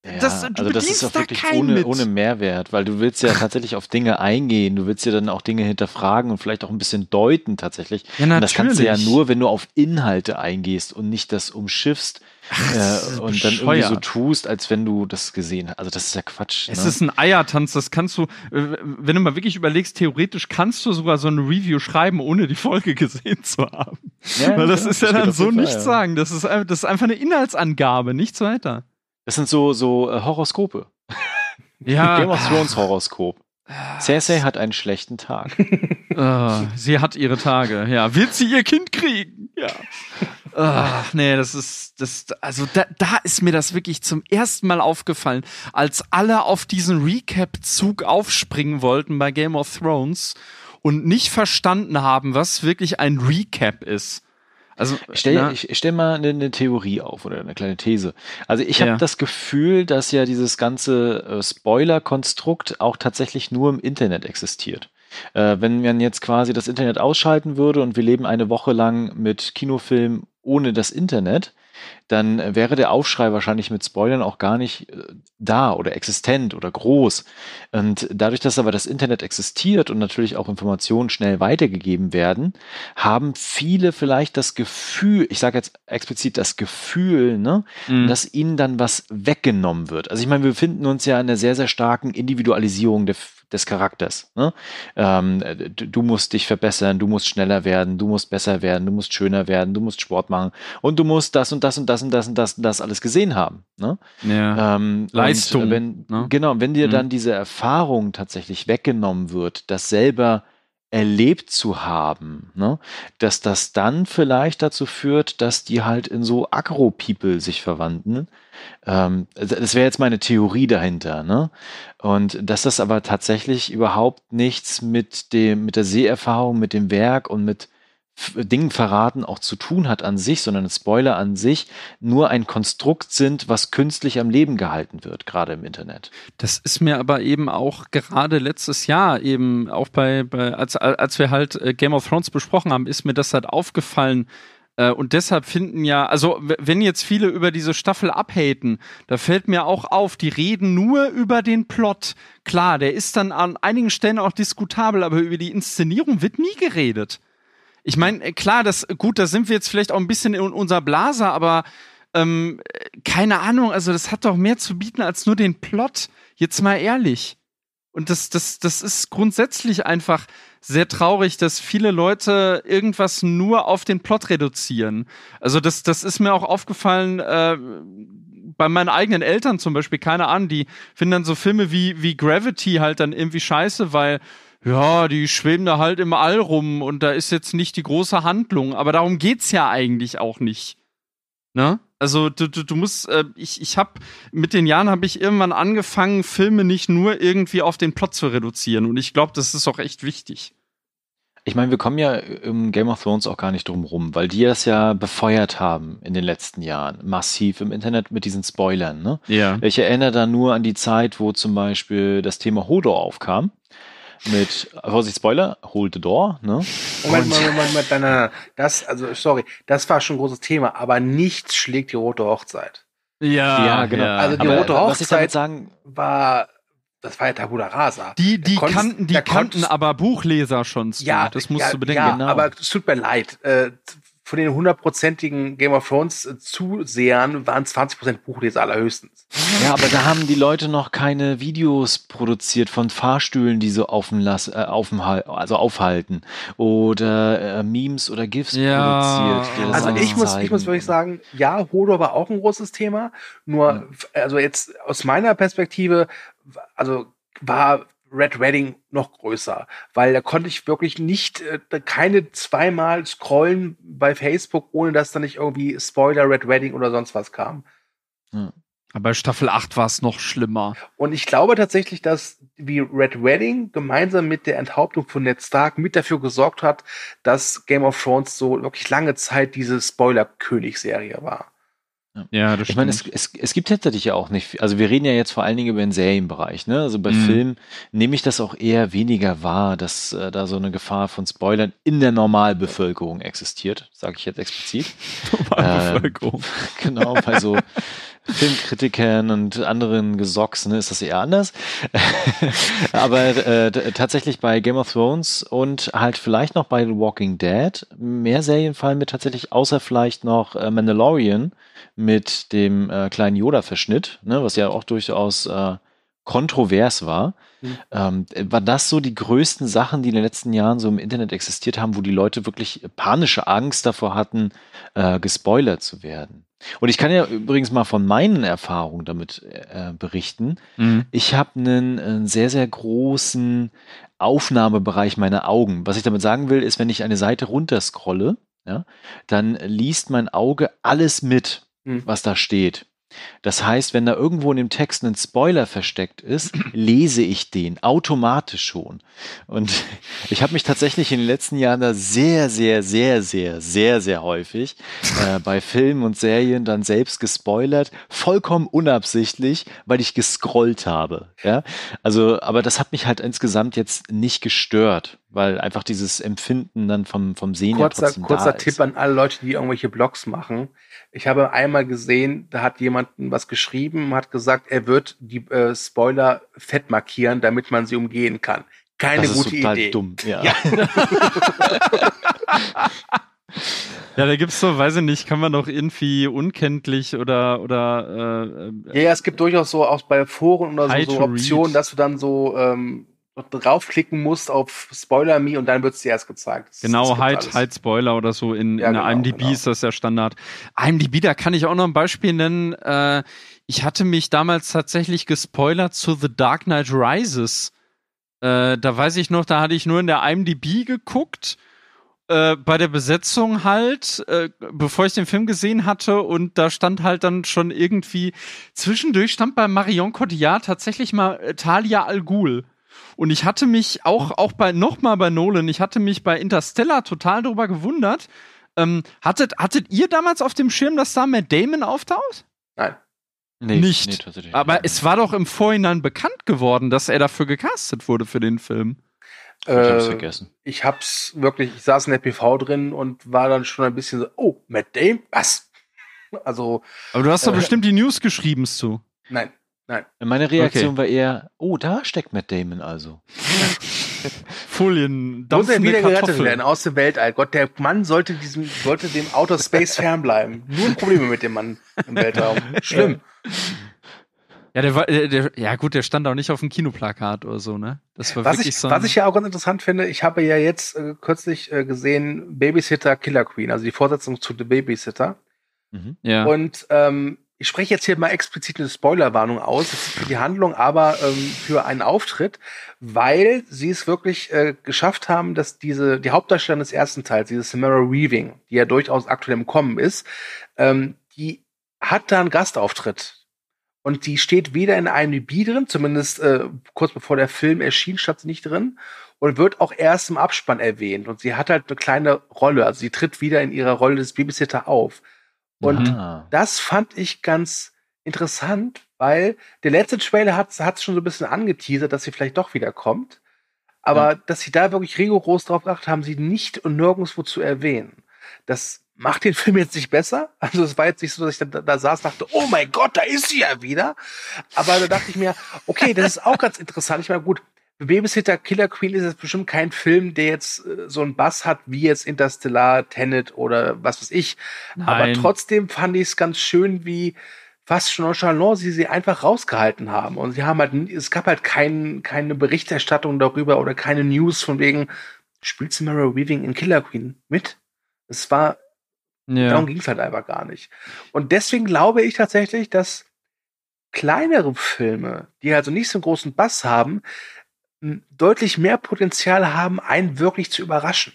Ja, das- du also das ist auch wirklich ohne, mit. ohne Mehrwert, weil du willst ja tatsächlich auf Dinge eingehen, du willst ja dann auch Dinge hinterfragen und vielleicht auch ein bisschen deuten tatsächlich. Ja, Und das kannst du ja natürlich. nur, wenn du auf Inhalte eingehst und nicht das umschiffst das ist äh, und dann irgendwie so bescheuert. tust, als wenn du das gesehen hast. Also das ist ja Quatsch. Es ne? ist ein Eiertanz, das kannst du, äh, wenn du mal wirklich überlegst, theoretisch kannst du sogar so eine Review schreiben, ohne die Folge gesehen zu haben. Ja, Weil das genau, ist ja geht dann so nichts ja. sagen. Das ist, ein- das ist einfach eine Inhaltsangabe, nichts weiter. Das sind so, so äh, Horoskope. Ja. Game of Thrones Horoskop. Cersei hat einen schlechten Tag. Ah, sie hat ihre Tage, ja. Wird sie ihr Kind kriegen? Ja. Ach, nee, das ist, das, also da, da ist mir das wirklich zum ersten Mal aufgefallen, als alle auf diesen Recap-Zug aufspringen wollten bei Game of Thrones und nicht verstanden haben, was wirklich ein Recap ist. Also, Ich stell, na, ich, ich stell mal eine, eine Theorie auf oder eine kleine These. Also ich habe Ja. das Gefühl, dass ja dieses ganze äh, Spoiler-Konstrukt auch tatsächlich nur im Internet existiert. Äh, wenn man jetzt quasi das Internet ausschalten würde und wir leben eine Woche lang mit Kinofilm ohne das Internet, dann äh, wäre der Aufschrei wahrscheinlich mit Spoilern auch gar nicht äh, da oder existent oder groß. Und dadurch, dass aber das Internet existiert und natürlich auch Informationen schnell weitergegeben werden, haben viele vielleicht das Gefühl, ich sage jetzt explizit das Gefühl, ne, Mhm. dass ihnen dann was weggenommen wird. Also ich meine, wir befinden uns ja in einer sehr, sehr starken Individualisierung des, des Charakters. Ne? Ähm, du, du musst dich verbessern, du musst schneller werden, du musst besser werden, du musst schöner werden, du musst Sport machen und du musst das und das und das und das und das und das alles gesehen haben. Ne? ja. Ähm, Leistung, wenn, ne? Genau, wenn dir Mhm. dann diese Erfahrung tatsächlich weggenommen wird, das selber erlebt zu haben, ne, dass das dann vielleicht dazu führt, dass die halt in so Agro-People sich verwandeln. Ähm, das wäre jetzt meine Theorie dahinter, ne? Und dass das aber tatsächlich überhaupt nichts mit dem, mit der Seherfahrung, mit dem Werk und mit Dingen verraten auch zu tun hat an sich, sondern Spoiler an sich nur ein Konstrukt sind, was künstlich am Leben gehalten wird, gerade im Internet. Das ist mir aber eben auch gerade letztes Jahr eben auch bei, bei als, als wir halt äh, Game of Thrones besprochen haben, ist mir das halt aufgefallen. Äh, Und deshalb finden ja, also wenn jetzt viele über diese Staffel abhaten, da fällt mir auch auf, die reden nur über den Plot. Klar, der ist dann an einigen Stellen auch diskutabel, aber über die Inszenierung wird nie geredet. Ich meine, klar, das gut, da sind wir jetzt vielleicht auch ein bisschen in unserer Blase, aber ähm, keine Ahnung, also das hat doch mehr zu bieten als nur den Plot. Jetzt mal ehrlich. Und das, das, das ist grundsätzlich einfach sehr traurig, dass viele Leute irgendwas nur auf den Plot reduzieren. Also das, das ist mir auch aufgefallen äh, bei meinen eigenen Eltern zum Beispiel, keine Ahnung, die finden dann so Filme wie, wie Gravity halt dann irgendwie scheiße, weil ja, die schweben da halt im All rum und da ist jetzt nicht die große Handlung, aber darum geht's ja eigentlich auch nicht. Ne? Also du, du, du musst, äh, ich, ich habe mit den Jahren habe ich irgendwann angefangen, Filme nicht nur irgendwie auf den Plot zu reduzieren. Und ich glaube, das ist auch echt wichtig. Ich meine, wir kommen ja im Game of Thrones auch gar nicht drum rum, weil die das ja befeuert haben in den letzten Jahren, massiv im Internet mit diesen Spoilern. Ne? Ja. Ich erinnere da nur an die Zeit, wo zum Beispiel das Thema Hodor aufkam mit, Vorsicht, Spoiler, Hold the Door, ne? Moment, Moment, Moment, Moment, nein, nein, nein. Das, also, sorry, das war schon ein großes Thema, aber nichts schlägt die rote Hochzeit. Ja, Ja, genau. Also die Aber rote was ich damit Hochzeit sagen, war, das war ja Tabula Rasa. Die, die konntest- kannten, die kannten aber Buchleser schon. Stu. Ja, das musst ja, du bedenken. Ja, genau. aber es tut mir leid. Äh, von den hundertprozentigen Game of Thrones äh, Zusehern waren 20% Buchleser allerhöchstens. Ja, aber da haben die Leute noch keine Videos produziert von Fahrstühlen, die so offen lass, äh, aufenhal- also aufhalten. Oder äh, Memes oder GIFs Ja. produziert. Also ich muss, ich muss wirklich sagen, ja, Hodor war auch ein großes Thema. Nur, Ja. also jetzt aus meiner Perspektive, also war Red Wedding noch größer, weil da konnte ich wirklich nicht, äh, keine zweimal scrollen bei Facebook, ohne dass da nicht irgendwie Spoiler Red Wedding oder sonst was kam. Aber bei Staffel 8 war es noch schlimmer. Und ich glaube tatsächlich, dass wie Red Wedding gemeinsam mit der Enthauptung von Ned Stark mit dafür gesorgt hat, dass Game of Thrones so wirklich lange Zeit diese Spoiler-König-Serie war. Ja, das Ich meine, es, es, es gibt tatsächlich ja auch nicht, also wir reden ja jetzt vor allen Dingen über den Serienbereich, ne? Also bei Mhm. Filmen nehme ich das auch eher weniger wahr, dass äh, da so eine Gefahr von Spoilern in der Normalbevölkerung existiert, sage ich jetzt explizit. Ähm, Bevölkerung. Genau, bei so Filmkritikern und anderen Gesocks ne, ist das eher anders. Aber äh, tatsächlich bei Game of Thrones und halt vielleicht noch bei The Walking Dead mehr Serien fallen mir tatsächlich außer vielleicht noch äh, Mandalorian mit dem äh, kleinen Yoda-Verschnitt, ne, was ja auch durchaus äh, kontrovers war. Mhm. Ähm, war das so die größten Sachen, die in den letzten Jahren so im Internet existiert haben, wo die Leute wirklich panische Angst davor hatten, äh, gespoilert zu werden? Und ich kann ja übrigens mal von meinen Erfahrungen damit äh, berichten. Mhm. Ich habe einen, einen sehr, sehr großen Aufnahmebereich meiner Augen. Was ich damit sagen will, ist, wenn ich eine Seite runterscrolle, ja, dann liest mein Auge alles mit, Hm. was da steht. Das heißt, wenn da irgendwo in dem Text ein Spoiler versteckt ist, lese ich den automatisch schon. Und ich habe mich tatsächlich in den letzten Jahren da sehr, sehr, sehr, sehr, sehr, sehr häufig äh, bei Filmen und Serien dann selbst gespoilert, vollkommen unabsichtlich, weil ich gescrollt habe. Ja, also, aber das hat mich halt insgesamt jetzt nicht gestört, weil einfach dieses Empfinden dann vom vom Sehen ja kurzer, trotzdem kurzer da Tipp ist. an alle Leute, die irgendwelche Blogs machen. Ich habe einmal gesehen, da hat jemand was geschrieben, hat gesagt, er wird die äh, Spoiler fett markieren, damit man sie umgehen kann. Keine das ist gute total Idee. dumm. Ja. Ja. Ja, da gibt's so, weiß ich nicht, kann man doch irgendwie unkenntlich oder oder äh, Ja, ja, es gibt durchaus so auch bei Foren oder so, so Optionen, read. dass du dann so ähm, draufklicken musst auf Spoiler Me und dann wird es dir erst gezeigt. Das- Genau, alles. Hide Spoiler oder so. In, Ja, in der genau, IMDb genau. ist das ja Standard. IMDb, da kann ich auch noch ein Beispiel nennen. Äh, ich hatte mich damals tatsächlich gespoilert zu The Dark Knight Rises. Äh, da weiß ich noch, da hatte ich nur in der IMDb geguckt. Äh, bei der Besetzung halt, äh, bevor ich den Film gesehen hatte und da stand halt dann schon irgendwie, zwischendurch stand bei Marion Cotillard tatsächlich mal Talia Al Ghul. Und ich hatte mich auch, auch bei, nochmal bei Nolan, ich hatte mich bei Interstellar total darüber gewundert. Ähm, hattet, hattet ihr damals auf dem Schirm, dass da Matt Damon auftaucht? Nein. Nee, Nicht. nee, tatsächlich Aber es war doch im Vorhinein bekannt geworden, dass er dafür gecastet wurde für den Film. ich hab's Äh, vergessen. ich hab's wirklich, ich saß in der PV drin und war dann schon ein bisschen so, oh, Matt Damon, was? Also, Aber du hast doch Äh. bestimmt die News geschrieben, Stu. nein, nein. Meine Reaktion Okay. war eher, oh, da steckt Matt Damon also. Folien, Muss er wieder gerettet Kartoffeln. werden aus dem Weltall. Gott, der Mann sollte diesem, sollte dem Outer Space fernbleiben. Nur Probleme mit dem Mann im Weltraum. Schlimm. Ja, der war, der, der, ja gut, der stand auch nicht auf dem Kinoplakat oder so, ne? Das war Was wirklich ich, so. was ich ja auch ganz interessant finde, ich habe ja jetzt äh, kürzlich äh, gesehen Babysitter Killer Queen, also die Fortsetzung zu The Babysitter. Mhm. ja. Und ähm, ich spreche jetzt hier mal explizit eine Spoilerwarnung aus, für die Handlung, aber ähm, für einen Auftritt, weil sie es wirklich äh, geschafft haben, dass diese, die Hauptdarstellerin des ersten Teils, diese Samara Weaving, die ja durchaus aktuell im Kommen ist, ähm, die hat da einen Gastauftritt. Und die steht weder in IMDb drin, zumindest äh, kurz bevor der Film erschien, stand sie nicht drin, und wird auch erst im Abspann erwähnt. Und sie hat halt eine kleine Rolle, also sie tritt wieder in ihrer Rolle des Babysitter auf. Und Ah. das fand ich ganz interessant, weil der letzte Trailer hat es schon so ein bisschen angeteasert, dass sie vielleicht doch wieder kommt. Aber dass sie da wirklich rigoros drauf geachtet haben, sie nicht und nirgendwo zu erwähnen. Das macht den Film jetzt nicht besser. Also es war jetzt nicht so, dass ich da, da saß und dachte, oh mein Gott, da ist sie ja wieder. Aber da dachte ich mir, okay, das ist auch ganz interessant. Ich meine, gut, Babysitter Killer Queen ist jetzt bestimmt kein Film, der jetzt äh, so einen Bass hat wie jetzt Interstellar, Tenet oder was weiß ich. Aber Nein. trotzdem fand ich es ganz schön, wie fast schon nonchalant sie sie einfach rausgehalten haben. Und sie haben halt, es gab halt kein, keine Berichterstattung darüber oder keine News von wegen, spielt Samara Weaving in Killer Queen mit? Es war, ja. darum ging es halt einfach gar nicht. Und deswegen glaube ich tatsächlich, dass kleinere Filme, die also nicht so einen großen Bass haben, deutlich mehr Potenzial haben, einen wirklich zu überraschen.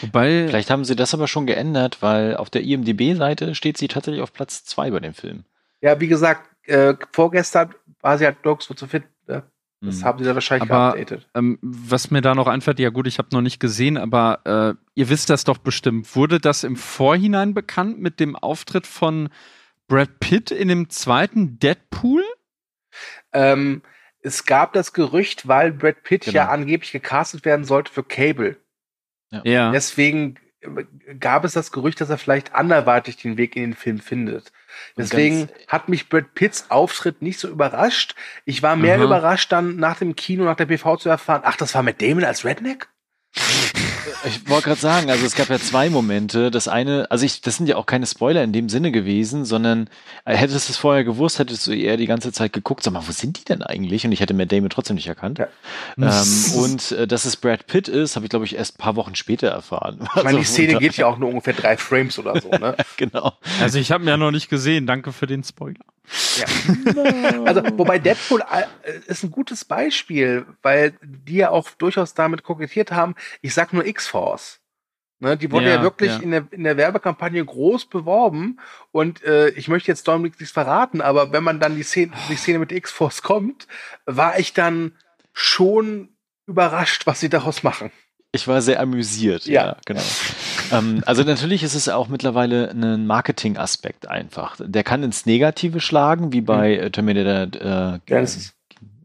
Wobei, Vielleicht haben sie das aber schon geändert, weil auf der IMDB-Seite steht sie tatsächlich auf Platz 2 bei dem Film. Ja, wie gesagt, äh, vorgestern war sie halt nirgendwo zu finden. Ne? Das Mhm. haben sie da wahrscheinlich Aber- geupdatet. ähm, was mir da noch einfällt, ja gut, ich habe noch nicht gesehen, aber äh, ihr wisst das doch bestimmt. Wurde das im Vorhinein bekannt mit dem Auftritt von Brad Pitt in dem zweiten Deadpool? Ähm, es gab das Gerücht, weil Brad Pitt Genau. ja angeblich gecastet werden sollte für Cable. Ja. Deswegen äh, gab es das Gerücht, dass er vielleicht anderweitig den Weg in den Film findet. Deswegen hat mich Brad Pitts Auftritt nicht so überrascht. Ich war mehr Aha. überrascht, dann nach dem Kino, nach der PV zu erfahren, ach, das war mit Damon als Redneck? Ich wollte gerade sagen, also es gab ja zwei Momente. Das eine, also ich, das sind ja auch keine Spoiler in dem Sinne gewesen, sondern äh, hättest du es vorher gewusst, hättest du eher die ganze Zeit geguckt, sag mal, wo sind die denn eigentlich? Und ich hätte Matt Damon trotzdem nicht erkannt. Ja. Ähm, und äh, dass es Brad Pitt ist, habe ich, glaube ich, erst ein paar Wochen später erfahren. Ich meine, die Also, Szene geht ja auch nur ungefähr drei Frames oder so, ne? Genau. Also ich habe ihn ja noch nicht gesehen. Danke für den Spoiler. Ja. Also, wobei Deadpool äh, ist ein gutes Beispiel, weil die ja auch durchaus damit kokettiert haben. Ich sag nur X-Force. Ne, die wurde ja, Ja, wirklich ja. In, der, in der Werbekampagne groß beworben und äh, ich möchte jetzt Dominik nichts verraten, aber wenn man dann die Szene, die Szene mit X-Force kommt, war ich dann schon überrascht, was sie daraus machen. Ich war sehr amüsiert, ja, Ja. genau. Ähm, also natürlich ist es auch mittlerweile ein Marketing-Aspekt einfach. Der kann ins Negative schlagen, wie bei äh, Terminator äh, Genesis.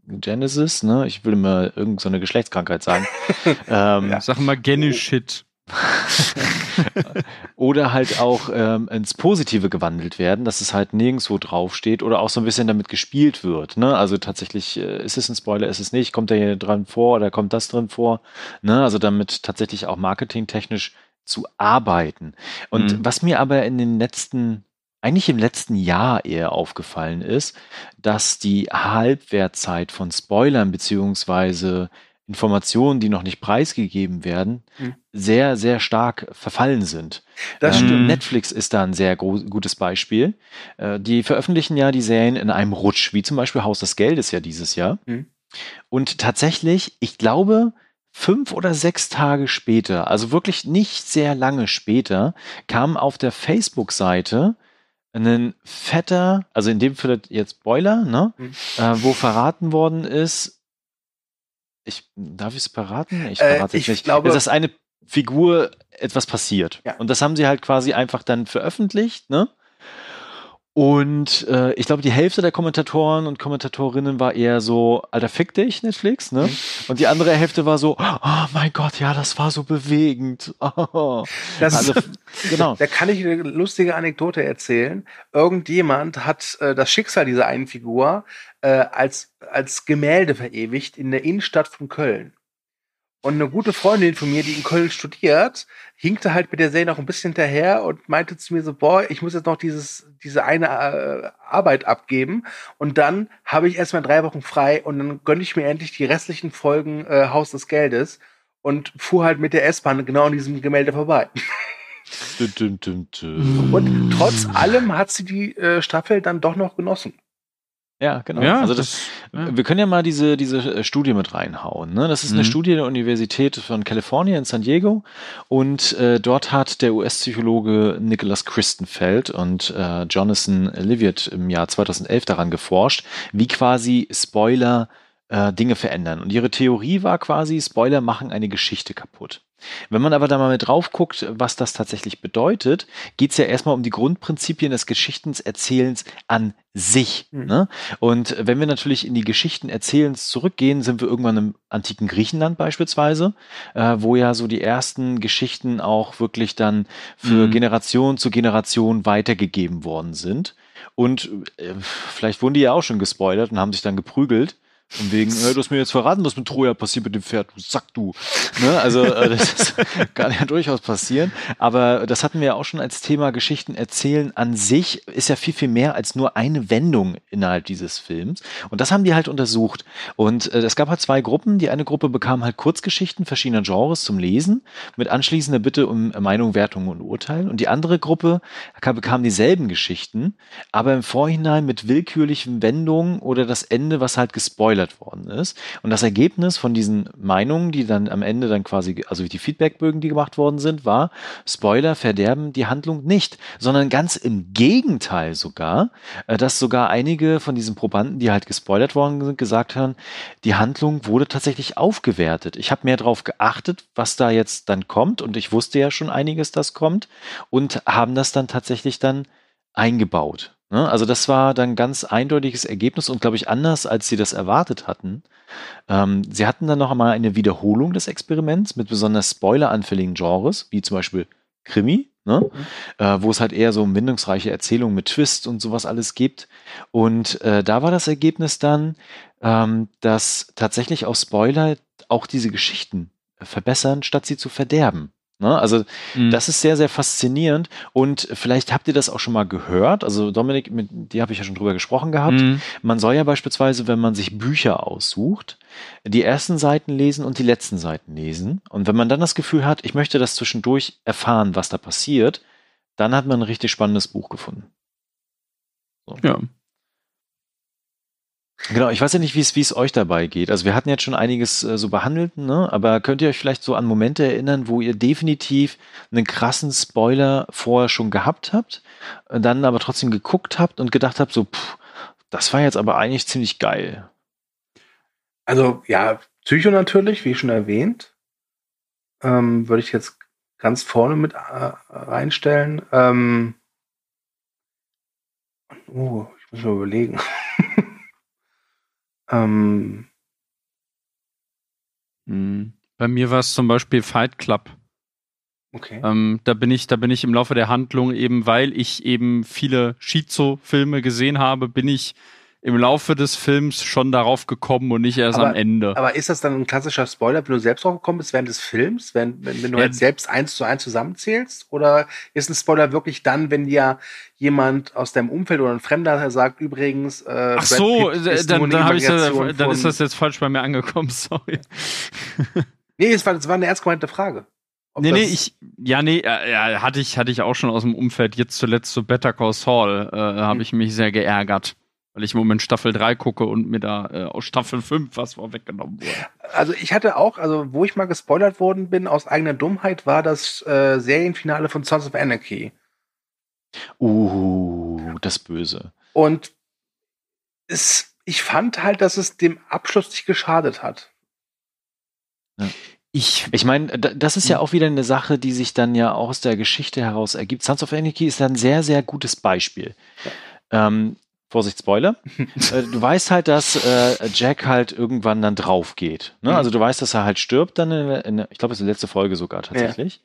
Genesis, ne? Ich will immer irgendeine so eine Geschlechtskrankheit sagen. ähm, Ja. Sag mal Genny Shit. Oder halt auch ähm, ins Positive gewandelt werden, dass es halt nirgendwo draufsteht oder auch so ein bisschen damit gespielt wird. Ne? Also tatsächlich, äh, ist es ein Spoiler, ist es nicht, kommt der hier dran vor oder kommt das drin vor? Ne? Also damit tatsächlich auch marketingtechnisch zu arbeiten. Und Mhm. was mir aber in den letzten, eigentlich im letzten Jahr eher aufgefallen ist, dass die Halbwertzeit von Spoilern beziehungsweise Informationen, die noch nicht preisgegeben werden, Mhm. sehr, sehr stark verfallen sind. Das Ähm, stimmt. Netflix ist da ein sehr gutes Beispiel. Äh, die veröffentlichen ja die Serien in einem Rutsch, wie zum Beispiel Haus des Geldes ja dieses Jahr. Mhm. Und tatsächlich, ich glaube, fünf oder sechs Tage später, also wirklich nicht sehr lange später, kam auf der Facebook-Seite ein fetter, also in dem Fall jetzt Boiler, ne, Mhm. äh, wo verraten worden ist, ich, darf ich es verraten? Ich Äh, verrate es ich nicht. glaube- dass eine Figur etwas passiert. Ja. Und das haben sie halt quasi einfach dann veröffentlicht, ne? Und äh, ich glaube, die Hälfte der Kommentatoren und Kommentatorinnen war eher so, Alter, fick dich, Netflix, ne? Und die andere Hälfte war so, oh mein Gott, ja, das war so bewegend. Oh. Das Also, genau. Da kann ich eine lustige Anekdote erzählen. Irgendjemand hat äh, das Schicksal dieser einen Figur äh, als, als Gemälde verewigt in der Innenstadt von Köln. Und eine gute Freundin von mir, die in Köln studiert, hinkte halt mit der Serie noch ein bisschen hinterher und meinte zu mir so, boah, ich muss jetzt noch dieses, diese eine äh, Arbeit abgeben. Und dann habe ich erstmal drei Wochen frei und dann gönne ich mir endlich die restlichen Folgen äh, Haus des Geldes und fuhr halt mit der S-Bahn genau an diesem Gemälde vorbei. Und trotz allem hat sie die äh, Staffel dann doch noch genossen. Ja, genau. Ja, also das, ja. wir können ja mal diese, diese äh, Studie mit reinhauen. Ne? Das ist eine Mhm. Studie der Universität von Kalifornien in San Diego und äh, dort hat der US-Psychologe Nicholas Christenfeld und äh, Jonathan Liviot im Jahr 2011 daran geforscht, wie quasi Spoiler äh, Dinge verändern. Und ihre Theorie war quasi, Spoiler machen eine Geschichte kaputt. Wenn man aber da mal mit drauf guckt, was das tatsächlich bedeutet, geht es ja erstmal um die Grundprinzipien des Geschichtenerzählens an sich. Mhm. Ne? Und wenn wir natürlich in die Geschichtenerzählens zurückgehen, sind wir irgendwann im antiken Griechenland beispielsweise, äh, wo ja so die ersten Geschichten auch wirklich dann für Mhm. Generation zu Generation weitergegeben worden sind. Und äh, vielleicht wurden die ja auch schon gespoilert und haben sich dann geprügelt. Von wegen, äh, du hast mir jetzt verraten, was mit Troja passiert mit dem Pferd, du Sack du. Ne? Also äh, das kann ja durchaus passieren. Aber das hatten wir ja auch schon als Thema Geschichten erzählen an sich, ist ja viel, viel mehr als nur eine Wendung innerhalb dieses Films. Und das haben die halt untersucht. Und äh, es gab halt zwei Gruppen. Die eine Gruppe bekam halt Kurzgeschichten verschiedener Genres zum Lesen, mit anschließender Bitte um Meinung, Wertung und Urteil. Und die andere Gruppe bekam dieselben Geschichten, aber im Vorhinein mit willkürlichen Wendungen oder das Ende, was halt gespoilert worden ist. Und das Ergebnis von diesen Meinungen, die dann am Ende dann quasi, also die Feedbackbögen, die gemacht worden sind, war, Spoiler verderben die Handlung nicht, sondern ganz im Gegenteil sogar, äh, dass sogar einige von diesen Probanden, die halt gespoilert worden sind, gesagt haben, die Handlung wurde tatsächlich aufgewertet. Ich habe mehr darauf geachtet, was da jetzt dann kommt und ich wusste ja schon einiges, das kommt und haben das dann tatsächlich dann eingebaut. Ne? Also das war dann ganz eindeutiges Ergebnis und glaube ich anders, als sie das erwartet hatten. Ähm, sie hatten dann noch einmal eine Wiederholung des Experiments mit besonders spoileranfälligen Genres, wie zum Beispiel Krimi, ne? äh, wo es halt eher so bindungsreiche Erzählungen mit Twist und sowas alles gibt. Und äh, da war das Ergebnis dann, ähm, dass tatsächlich auch Spoiler auch diese Geschichten verbessern, statt sie zu verderben. Ne? Also Mhm. das ist sehr, sehr faszinierend und vielleicht habt ihr das auch schon mal gehört. Also Dominik, mit dir habe ich ja schon drüber gesprochen gehabt. Mhm. Man soll ja beispielsweise, wenn man sich Bücher aussucht, die ersten Seiten lesen und die letzten Seiten lesen. Und wenn man dann das Gefühl hat, ich möchte das zwischendurch erfahren, was da passiert, dann hat man ein richtig spannendes Buch gefunden. So. Ja. Genau, ich weiß ja nicht, wie es euch dabei geht. Also wir hatten jetzt schon einiges äh, so behandelt, ne? aber könnt ihr euch vielleicht so an Momente erinnern, wo ihr definitiv einen krassen Spoiler vorher schon gehabt habt, äh, dann aber trotzdem geguckt habt und gedacht habt, so, pff, das war jetzt aber eigentlich ziemlich geil. Also ja, Psycho natürlich, wie schon erwähnt. Ähm, Würde ich jetzt ganz vorne mit äh, reinstellen. Ähm, oh, ich muss mal überlegen. ähm, Mhm. Bei mir war es zum Beispiel Fight Club. okay. Ähm, da bin ich, da bin ich im Laufe der Handlung eben, weil ich eben viele Shizo-Filme gesehen habe, bin ich im Laufe des Films schon darauf gekommen und nicht erst Aber- am Ende. Aber ist das dann ein klassischer Spoiler, wenn du selbst drauf gekommen bist während des Films, wenn, wenn, wenn du Ja. halt selbst eins zu eins zusammenzählst? Oder ist ein Spoiler wirklich dann, wenn dir jemand aus deinem Umfeld oder ein Fremder sagt, übrigens, äh, Ach so, äh, ist dann, dann, hab ich, Variation dann ist das jetzt falsch bei mir angekommen, sorry. Nee, es war, es war eine ernst gemeinte Frage. Ob Nee, das- nee, ich, ja, nee, äh, ja, hatte ich, hatte ich auch schon aus dem Umfeld. Jetzt zuletzt zu Better Call Saul äh, habe Hm. ich mich sehr geärgert, weil ich im Moment Staffel 3 gucke und mir da äh, aus Staffel 5 was vorweggenommen wurde. Also ich hatte auch, also wo ich mal gespoilert worden bin aus eigener Dummheit, war das äh, Serienfinale von Sons of Anarchy. Uh, das Böse. Und es, ich fand halt, dass es dem Abschluss nicht geschadet hat. Ich, Ich meine, da- das ist ja auch wieder eine Sache, die sich dann ja auch aus der Geschichte heraus ergibt. Sons of Anarchy ist ein sehr, sehr gutes Beispiel. Ähm, Vorsicht, Spoiler. äh, du weißt halt, dass äh, Jack halt irgendwann dann drauf geht. Ne? Mhm. Also du weißt, dass er halt stirbt dann, in, in, ich glaube, es ist die letzte Folge sogar tatsächlich.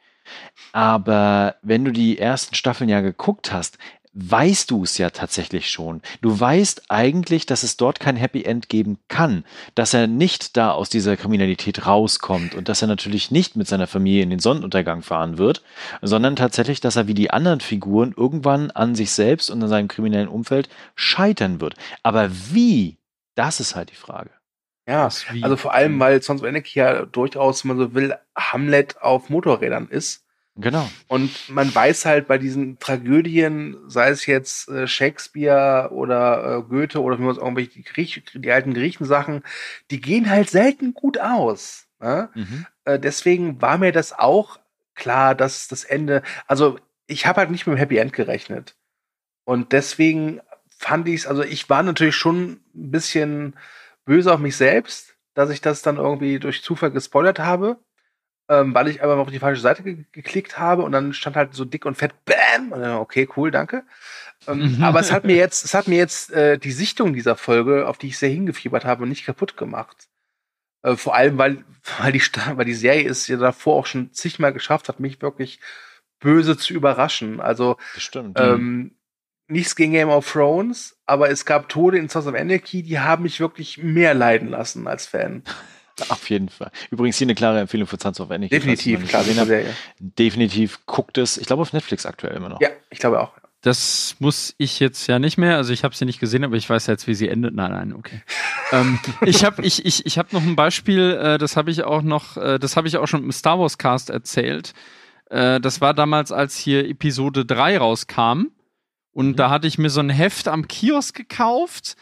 Aber wenn du die ersten Staffeln ja geguckt hast, weißt du es ja tatsächlich schon. Du weißt eigentlich, dass es dort kein Happy End geben kann, dass er nicht da aus dieser Kriminalität rauskommt und dass er natürlich nicht mit seiner Familie in den Sonnenuntergang fahren wird, sondern tatsächlich, dass er wie die anderen Figuren irgendwann an sich selbst und an seinem kriminellen Umfeld scheitern wird. Aber wie? Das ist halt die Frage. Ja, also vor allem, weil Sons of Anarchy ja durchaus, wenn man so will, Hamlet auf Motorrädern ist. Genau. Und man weiß halt bei diesen Tragödien, sei es jetzt äh, Shakespeare oder äh, Goethe oder wie man es irgendwelche die, Griech, die alten Griechen-Sachen, die gehen halt selten gut aus. Ne? Mhm. Äh, deswegen war mir das auch klar, dass das Ende, also ich habe halt nicht mit dem Happy End gerechnet. Und deswegen fand ich es, also ich war natürlich schon ein bisschen böse auf mich selbst, dass ich das dann irgendwie durch Zufall gespoilert habe ähm, weil ich einfach auf die falsche Seite ge geklickt habe und dann stand halt so dick und fett BAM! Und dann, okay, cool, danke. Ähm, aber es hat mir jetzt, es hat mir jetzt äh, die Sichtung dieser Folge, auf die ich sehr hingefiebert habe, nicht kaputt gemacht. Äh, vor allem, weil, weil die, weil die Serie es ja davor auch schon zigmal geschafft hat, mich wirklich böse zu überraschen. Also Bestimmt. ähm, nichts gegen Game of Thrones, aber es gab Tode in Sons of Anarchy, die haben mich wirklich mehr leiden lassen als Fan. Auf jeden Fall. Übrigens hier eine klare Empfehlung für Sons of Anarchy. Definitiv, klar, habt. Serie. Definitiv guckt es. Ich glaube auf Netflix aktuell immer noch. Ja, ich glaube auch. Das muss ich jetzt ja nicht mehr. Also ich habe sie nicht gesehen, aber ich weiß jetzt, wie sie endet. Nein, nein, okay. ähm, ich habe ich, ich, ich hab noch ein Beispiel, äh, das habe ich auch noch, äh, das habe ich auch schon im Star Wars Cast erzählt. Äh, das war damals, als hier Episode 3 rauskam. Und Mhm. da hatte ich mir so ein Heft am Kiosk gekauft.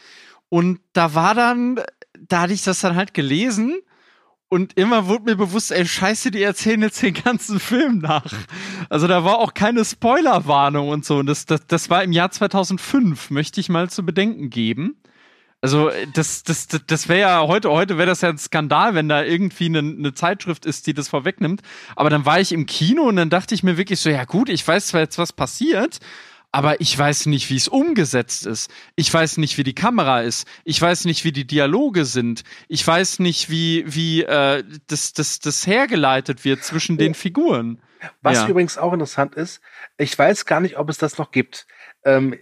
Und da war dann, da hatte ich das dann halt gelesen. Und immer wurde mir bewusst, ey, scheiße, die erzählen jetzt den ganzen Film nach. Also da war auch keine Spoilerwarnung und so. Und das, das, das war im Jahr 2005, möchte ich mal zu bedenken geben. Also das, das, das, das wäre ja heute, heute wäre das ja ein Skandal, wenn da irgendwie eine, eine Zeitschrift ist, die das vorwegnimmt. Aber dann war ich im Kino und dann dachte ich mir wirklich so, ja gut, ich weiß zwar jetzt, was passiert, aber ich weiß nicht, wie es umgesetzt ist. Ich weiß nicht, wie die Kamera ist. Ich weiß nicht, wie die Dialoge sind. Ich weiß nicht, wie, wie äh, das, das, das hergeleitet wird zwischen den Figuren. Was Ja. übrigens auch interessant ist, ich weiß gar nicht, ob es das noch gibt. Ähm,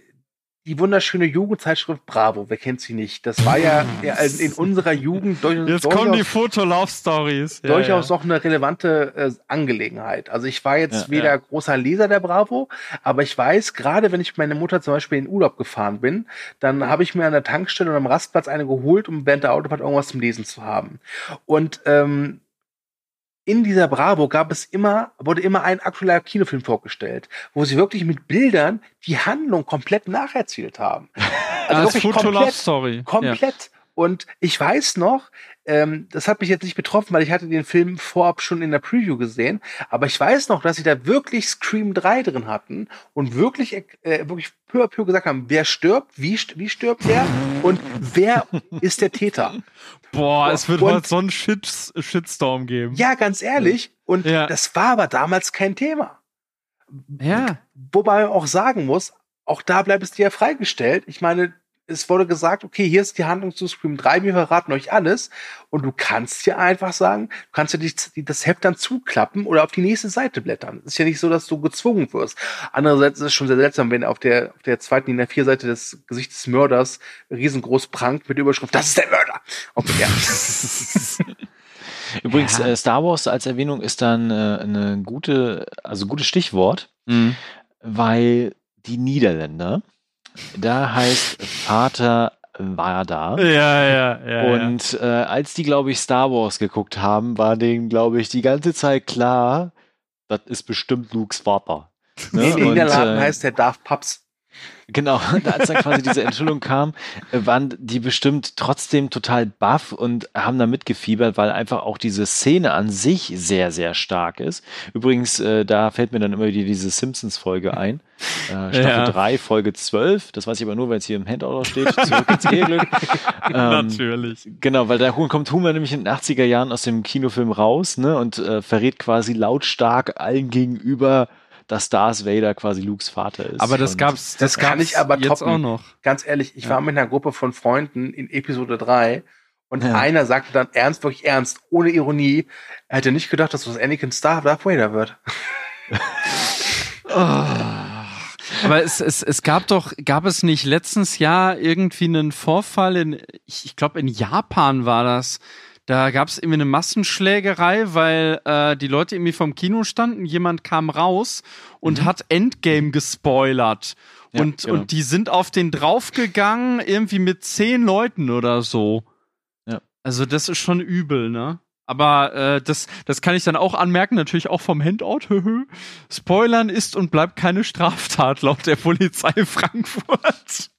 die wunderschöne Jugendzeitschrift Bravo, wer kennt sie nicht? Das war ja ja in, unserer Jugend durch, Jetzt durchaus, kommen die Foto-Love-Stories. Ja, durchaus ja. auch eine relevante äh, Angelegenheit. Also ich war jetzt Ja, weder großer Leser der Bravo, aber ich weiß, gerade wenn ich mit meiner Mutter zum Beispiel in Urlaub gefahren bin, dann habe ich mir an der Tankstelle und am Rastplatz eine geholt, um während der Autofahrt irgendwas zum Lesen zu haben. Und ähm, in dieser Bravo gab es immer, wurde immer ein aktueller Kinofilm vorgestellt, wo sie wirklich mit Bildern die Handlung komplett nacherzählt haben. Das wirklich Foto-Love-Story. Ja. Komplett. Und ich weiß noch, ähm, das hat mich jetzt nicht betroffen, weil ich hatte den Film vorab schon in der Preview gesehen, aber ich weiß noch, dass sie da wirklich Scream 3 drin hatten und wirklich, äh, wirklich peu à peu gesagt haben, wer stirbt, wie, wie stirbt er und wer ist der Täter. Boah, es wird Und- heute so einen Shit Shitstorm geben. Ja, ganz ehrlich. Und Ja. das war aber damals kein Thema. Ja. Wobei man auch sagen muss, auch da bleibt es dir ja freigestellt. Ich meine, es wurde gesagt, okay, hier ist die Handlung zu Scream 3, wir verraten euch alles. Und du kannst ja einfach sagen, du kannst ja die, die, das Heft dann zuklappen oder auf die nächste Seite blättern. Es ist ja nicht so, dass du gezwungen wirst. Andererseits ist es schon sehr seltsam, wenn auf der, auf der zweiten, in der vier Seite des Gesichts des Mörders riesengroß prangt mit der Überschrift, das ist der Mörder. Okay, ja. Übrigens, Ja. äh, Star Wars als Erwähnung ist dann äh, eine gute, also gutes Stichwort, Mhm. weil die Niederländer, da heißt Vater Vada. Ja, ja, ja. Und äh, als die, glaube ich, Star Wars geguckt haben, war denen, glaube ich, die ganze Zeit klar, das ist bestimmt Lukes Vater. Ne? Nee, in den Und, Niederlanden äh, heißt der Darth Paps. Genau, und als dann quasi diese Enthüllung kam, äh, waren die bestimmt trotzdem total baff und haben da mitgefiebert, weil einfach auch diese Szene an sich sehr, sehr stark ist. Übrigens, äh, da fällt mir dann immer wieder diese Simpsons-Folge ein. Äh, Staffel Ja. 3, Folge 12. Das weiß ich aber nur, weil es hier im Handout steht. Zurück ins Eheglück. Ähm, Natürlich. Genau, weil da kommt Homer nämlich in den 80er Jahren aus dem Kinofilm raus ne, und äh, verrät quasi lautstark allen gegenüber, dass Darth Vader quasi Lukes Vater ist. Aber das gab's, das, Das kann gab's ich aber jetzt toppen. auch noch. Ganz ehrlich, ich war mit einer Gruppe von Freunden in Episode 3 und Ja. einer sagte dann ernst, wirklich ernst, ohne Ironie, er hätte nicht gedacht, dass das Anakin Star Darth Vader wird. Aber es, es, es gab doch, gab es nicht letztens Jahr irgendwie einen Vorfall in, ich, ich glaube in Japan war das. Da gab es irgendwie eine Massenschlägerei, weil äh, die Leute irgendwie vom Kino standen, jemand kam raus und Mhm. hat Endgame gespoilert. Ja, und, genau. und die sind auf den draufgegangen, irgendwie mit zehn Leuten oder so. Ja. Also das ist schon übel, ne? Aber äh, das, das kann ich dann auch anmerken, natürlich auch vom Handout. Spoilern ist und bleibt keine Straftat laut der Polizei Frankfurt.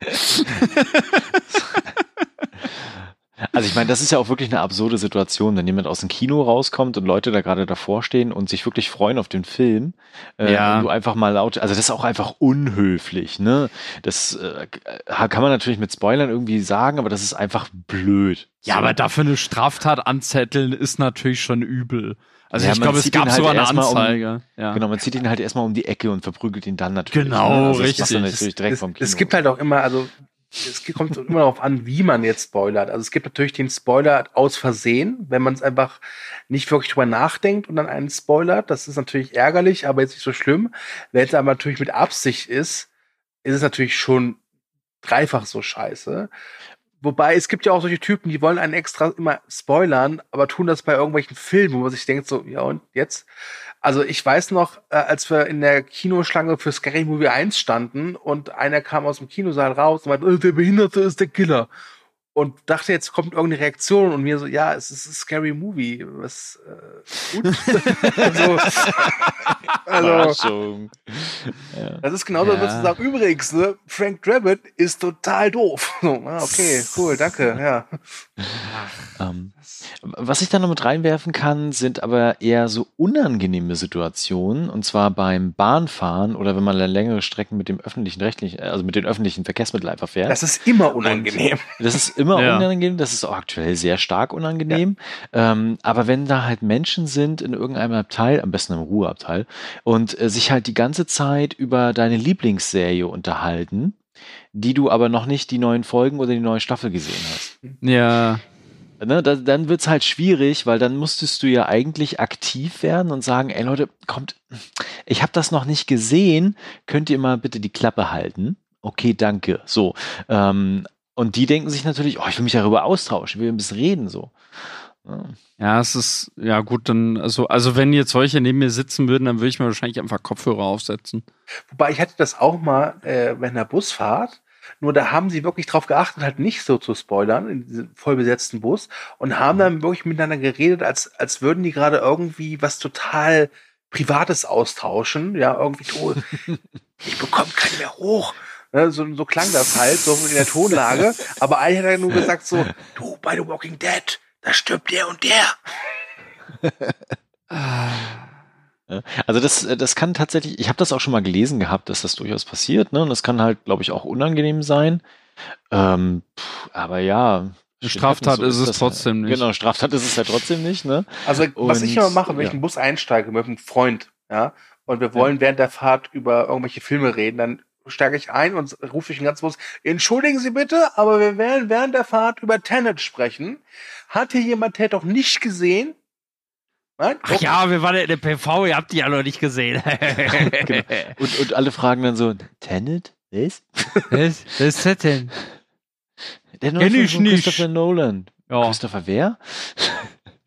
Also ich meine, das ist ja auch wirklich eine absurde Situation, wenn jemand aus dem Kino rauskommt und Leute da gerade davor stehen und sich wirklich freuen auf den Film. Äh, Ja. und du einfach mal laut, also das ist auch einfach unhöflich, ne? Das äh, kann man natürlich mit Spoilern irgendwie sagen, aber das ist einfach blöd. Ja, So. aber dafür eine Straftat anzetteln ist natürlich schon übel. Also Ja, ich man glaube, es zieht ihn gab halt sogar eine erstmal um- Anzeige. ja. Genau, man zieht ihn halt erstmal um die Ecke und verprügelt ihn dann natürlich. Genau, ne? also das richtig. man natürlich direkt es, vom Kino. es gibt halt auch immer, also es kommt immer darauf an, wie man jetzt spoilert. Also es gibt natürlich den Spoiler aus Versehen, wenn man es einfach nicht wirklich drüber nachdenkt und dann einen spoilert. Das ist natürlich ärgerlich, aber jetzt nicht so schlimm. Wenn es aber natürlich mit Absicht ist, ist es natürlich schon dreifach so scheiße. Wobei es gibt ja auch solche Typen, die wollen einen extra immer spoilern, aber tun das bei irgendwelchen Filmen, wo man sich denkt, so, ja und jetzt? Also ich weiß noch, äh, als wir in der Kinoschlange für Scary Movie 1 standen und einer kam aus dem Kinosaal raus und meinte, äh, der Behinderte ist der Killer. Und dachte, jetzt kommt irgendeine Reaktion und mir so, ja, es ist ein Scary Movie. Was, äh, gut. also, also, Überraschung. das ist genauso, Ja. würdest du sagen, übrigens, ne, Frank Drabbit ist total doof. So, ah, okay, cool, danke, ja. Ähm, was ich da noch mit reinwerfen kann, sind aber eher so unangenehme Situationen, und zwar beim Bahnfahren oder wenn man längere Strecken mit dem öffentlichen rechtlichen, also mit den öffentlichen Verkehrsmitteln einfach fährt. Das ist immer unangenehm. Das ist immer Ja. unangenehm, das ist auch aktuell sehr stark unangenehm. Ähm, aber wenn da halt Menschen sind in irgendeinem Abteil, am besten im Ruheabteil, und äh, sich halt die ganze Zeit über deine Lieblingsserie unterhalten, die du aber noch nicht die neuen Folgen oder die neue Staffel gesehen hast. Ja. Ne, da, dann wird's halt schwierig, weil dann musstest du ja eigentlich aktiv werden und sagen, ey Leute, kommt, ich habe das noch nicht gesehen, könnt ihr mal bitte die Klappe halten? Okay, danke. So. Ähm, und die denken sich natürlich, oh, ich will mich darüber austauschen, ich will ein bisschen reden, so. Ja. Ja, es ist, ja gut, dann, also, also wenn jetzt solche neben mir sitzen würden, dann würde ich mir wahrscheinlich einfach Kopfhörer aufsetzen. Wobei ich hatte das auch mal äh, bei einer Busfahrt. Nur da haben sie wirklich drauf geachtet, halt nicht so zu spoilern in diesem vollbesetzten Bus und haben dann wirklich miteinander geredet, als, als würden die gerade irgendwie was total Privates austauschen. Ja, irgendwie, oh, ich bekomme keinen mehr hoch. Ne, so, so klang das halt, so in der Tonlage. Aber eigentlich hat er nur gesagt so, du, bei The Walking Dead, da stirbt der und der. Ja. Also das, das kann tatsächlich, ich habe das auch schon mal gelesen gehabt, dass das durchaus passiert, ne? Und das kann halt, glaube ich, auch unangenehm sein. Ähm, pff, aber ja. Eine Straftat ist es das trotzdem halt. nicht. Genau, Straftat ist es ja trotzdem nicht, ne? Also, was Und, ich immer mache, wenn ich ja. in den Bus einsteige mit einem Freund, ja, und wir wollen während der Fahrt über irgendwelche Filme reden, dann steige ich ein und rufe ich den ganzen Bus, entschuldigen Sie bitte, aber wir werden während der Fahrt über Tenet sprechen. Hat hier jemand Tenet doch nicht gesehen? Nein? Ach ja, wir waren in der PV, ihr habt die ja noch nicht gesehen. Genau. Und, und alle fragen dann so, Tenet? Was? Was, was ist das denn? Der Kenn neue Film ich von nicht. Christopher Nolan. Ja, Christopher wer?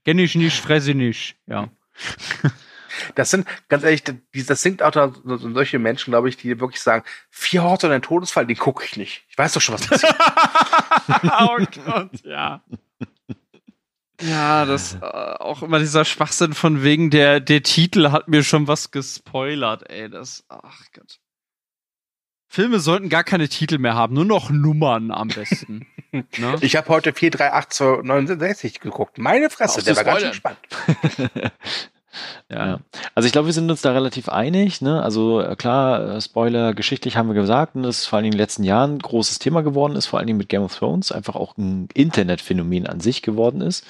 kenn ich nicht, fresse nicht. Ja. Das sind, ganz ehrlich, das sind auch da so- so solche Menschen, glaube ich, die wirklich sagen, vier Horte und ein Todesfall, den gucke ich nicht. Ich weiß doch schon, was passiert. oh Gott, ja. Ja, das äh, auch immer dieser Schwachsinn von wegen der der Titel hat mir schon was gespoilert, ey, das ach Gott. Filme sollten gar keine Titel mehr haben, nur noch Nummern am besten. ne? Ich habe heute 43869 geguckt. Meine Fresse, der zu war ganz spannend. Ja. Also ich glaube, wir sind uns da relativ einig. Ne? Also äh, klar, äh, Spoiler, geschichtlich haben wir gesagt, und das ist vor allen Dingen in den letzten Jahren ein großes Thema geworden ist, vor allen Dingen mit Game of Thrones, einfach auch ein Internetphänomen an sich geworden ist.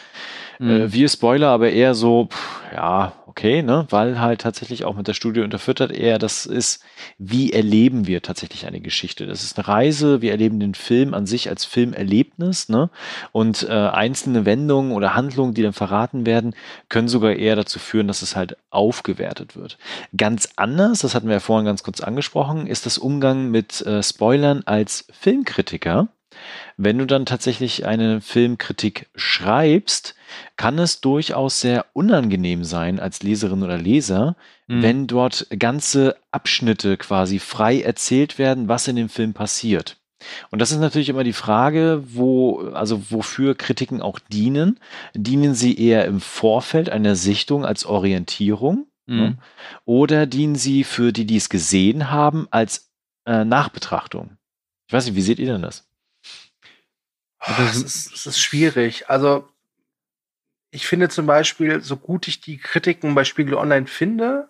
Mhm. Äh, wir Spoiler aber eher so, pff, ja, okay, ne, weil halt tatsächlich auch mit der Studie unterfüttert eher das ist, wie erleben wir tatsächlich eine Geschichte. Das ist eine Reise, wir erleben den Film an sich als Filmerlebnis, ne, und äh, einzelne Wendungen oder Handlungen, die dann verraten werden, können sogar eher dazu führen, dass es halt aufgewertet wird. Ganz anders, das hatten wir ja vorhin ganz kurz angesprochen, ist das Umgang mit äh, Spoilern als Filmkritiker. Wenn du dann tatsächlich eine Filmkritik schreibst, kann es durchaus sehr unangenehm sein als Leserin oder Leser, Mhm. wenn dort ganze Abschnitte quasi frei erzählt werden, was in dem Film passiert. Und das ist natürlich immer die Frage, wo, also wofür Kritiken auch dienen. Dienen sie eher im Vorfeld einer Sichtung als Orientierung? Mhm. Ne? Oder dienen sie für die, die es gesehen haben, als äh, Nachbetrachtung? Ich weiß nicht, wie seht ihr denn das? Oh, es, ist, es ist schwierig. Also, ich finde zum Beispiel, so gut ich die Kritiken bei Spiegel Online finde,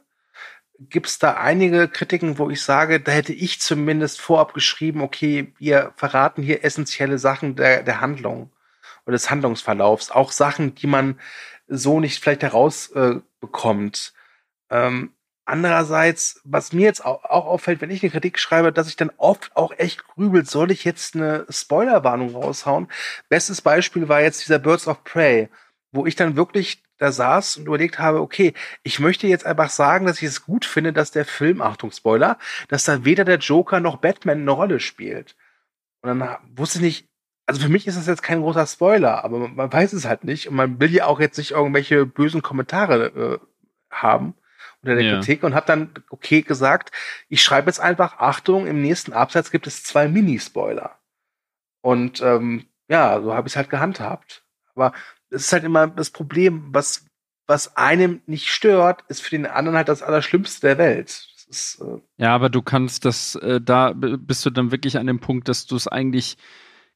gibt es da einige Kritiken, wo ich sage, da hätte ich zumindest vorab geschrieben, okay, wir verraten hier essentielle Sachen der, der Handlung oder des Handlungsverlaufs. Auch Sachen, die man so nicht vielleicht herausbekommt. Äh, ähm, andererseits, was mir jetzt auch, auffällt, wenn ich eine Kritik schreibe, dass ich dann oft auch echt grübel, soll ich jetzt eine Spoilerwarnung raushauen? Bestes Beispiel war jetzt dieser Birds of Prey, wo ich dann wirklich da saß und überlegt habe, okay, ich möchte jetzt einfach sagen, dass ich es gut finde, dass der Film, Achtung, Spoiler, dass da weder der Joker noch Batman eine Rolle spielt. Und dann wusste ich nicht, also für mich ist das jetzt kein großer Spoiler, aber man, man weiß es halt nicht und man will ja auch jetzt nicht irgendwelche bösen Kommentare äh, haben unter der Ja. Kritik und habe dann okay gesagt, ich schreibe jetzt einfach, Achtung, im nächsten Absatz gibt es zwei Mini-Spoiler. Und ähm, ja, so habe ich es halt gehandhabt. Aber es ist halt immer das Problem, was, was einem nicht stört, ist für den anderen halt das Allerschlimmste der Welt. Ist, äh, Ja, aber du kannst das, äh, da bist du dann wirklich an dem Punkt, dass du es eigentlich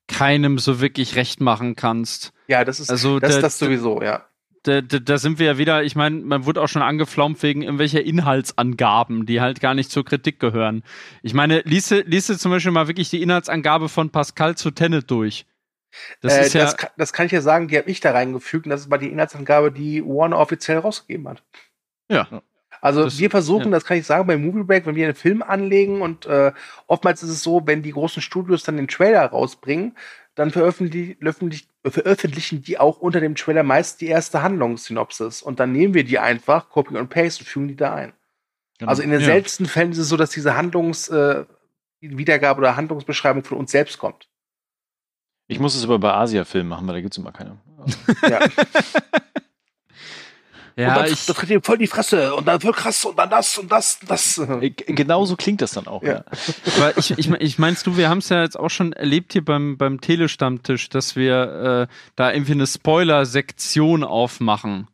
keinem so wirklich recht machen kannst. ja, das ist Also das, der- das sowieso, ja. Da, da, da sind wir ja wieder, ich meine, man wurde auch schon angeflaumt wegen irgendwelcher Inhaltsangaben, die halt gar nicht zur Kritik gehören. Ich meine, liese, liese zum Beispiel mal wirklich die Inhaltsangabe von Pascal zu Tenet durch. Das äh, ist ja, das, kann, das kann ich ja sagen, die habe ich da reingefügt und das war die Inhaltsangabe, die Warner offiziell rausgegeben hat. ja. Also Das- wir versuchen, ja. das kann ich sagen, bei Movie Break, wenn wir einen Film anlegen und äh, oftmals ist es so, wenn die großen Studios dann den Trailer rausbringen, dann veröffentlichen, veröffentlichen, veröffentlichen die auch unter dem Trailer meist die erste Handlungssynopsis und dann nehmen wir die einfach, Copy und Paste und fügen die da ein. Also in den Ja. seltensten Fällen ist es so, dass diese Handlungs äh, Wiedergabe oder Handlungsbeschreibung von uns selbst kommt. Ich muss es aber bei Asia-Filmen machen, weil da gibt es immer keine. Ja. ja, und dann, ich, das tritt ihm voll in die Fresse und dann voll krass und dann das und das und das. Äh, Genauso klingt das dann auch. Ja. Ja. Aber ich, ich, ich meinst du, wir haben es ja jetzt auch schon erlebt hier beim, beim Telestammtisch, dass wir äh, da irgendwie eine Spoiler-Sektion aufmachen.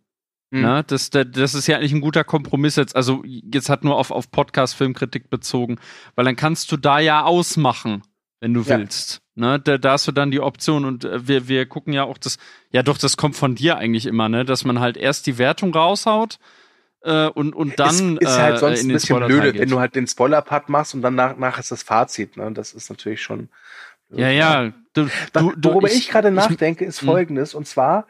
Hm. Ne? Das, das das ist ja eigentlich ein guter Kompromiss jetzt. Also jetzt hat nur auf, auf Podcast-Filmkritik bezogen, weil dann kannst du da ja ausmachen, wenn du Ja. willst. Ne? Da, da hast du dann die Option und äh, wir, wir gucken ja auch das, ja doch, das kommt von dir eigentlich immer, ne? dass man halt erst die Wertung raushaut äh, und, und dann ist, ist halt äh, sonst in ein bisschen blöde, wenn du halt den Spoiler-Part machst und dann nach, nach ist das Fazit. Ne? Das ist natürlich schon. Ja, ja. Du, du, worüber ich, gerade nachdenke, ist Hm. folgendes. Und zwar,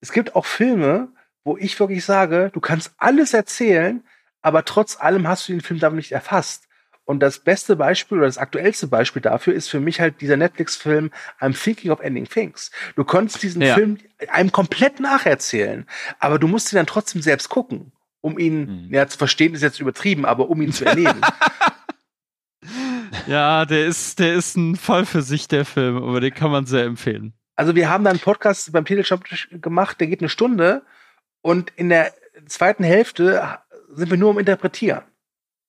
es gibt auch Filme, wo ich wirklich sage, du kannst alles erzählen, aber trotz allem hast du den Film damit nicht erfasst. Und das beste Beispiel oder das aktuellste Beispiel dafür ist für mich halt dieser Netflix-Film I'm Thinking of Ending Things. Du konntest diesen Ja. Film einem komplett nacherzählen, aber du musst ihn dann trotzdem selbst gucken, um ihn, Mhm. ja, zu verstehen ist jetzt übertrieben, aber um ihn zu erleben. Ja, der ist, der ist ein Fall für sich, der Film, aber den kann man sehr empfehlen. Also wir haben da einen Podcast beim Teleshop gemacht, der geht eine Stunde und in der zweiten Hälfte sind wir nur am Interpretieren.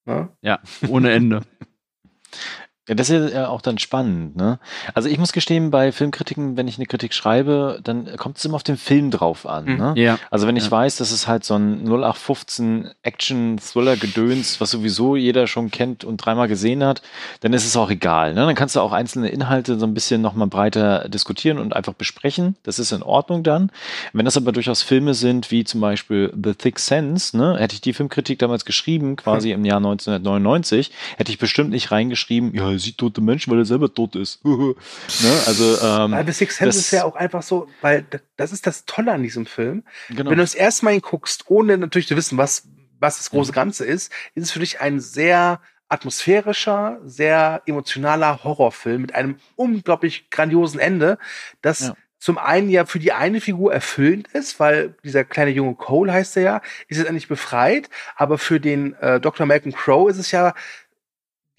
Ne? Ja, ohne Ende. Ja, das ist ja auch dann spannend, ne? Also ich muss gestehen, bei Filmkritiken, wenn ich eine Kritik schreibe, dann kommt es immer auf den Film drauf an, Mhm. ne? Ja. Also wenn ich Ja. weiß, das ist halt so ein 0815 Action-Thriller-Gedöns, was sowieso jeder schon kennt und dreimal gesehen hat, dann ist es auch egal. Ne? Dann kannst du auch einzelne Inhalte so ein bisschen nochmal breiter diskutieren und einfach besprechen. Das ist in Ordnung dann. Wenn das aber durchaus Filme sind, wie zum Beispiel The Thick Sense, ne? hätte ich die Filmkritik damals geschrieben, quasi im Jahr 1999, hätte ich bestimmt nicht reingeschrieben, ja, er sieht tote Menschen, weil er selber tot ist. ne? Also, ähm, The Sixth Sense ist ja auch einfach so, weil das ist das Tolle an diesem Film. genau. Wenn du das erste Mal guckst, ohne natürlich zu wissen, was, was das große Mhm. Ganze ist, ist es für dich ein sehr atmosphärischer, sehr emotionaler Horrorfilm mit einem unglaublich grandiosen Ende, das Ja. zum einen ja für die eine Figur erfüllend ist, weil dieser kleine junge Cole heißt er ja, ist jetzt endlich befreit, aber für den äh, Dr. Malcolm Crowe ist es ja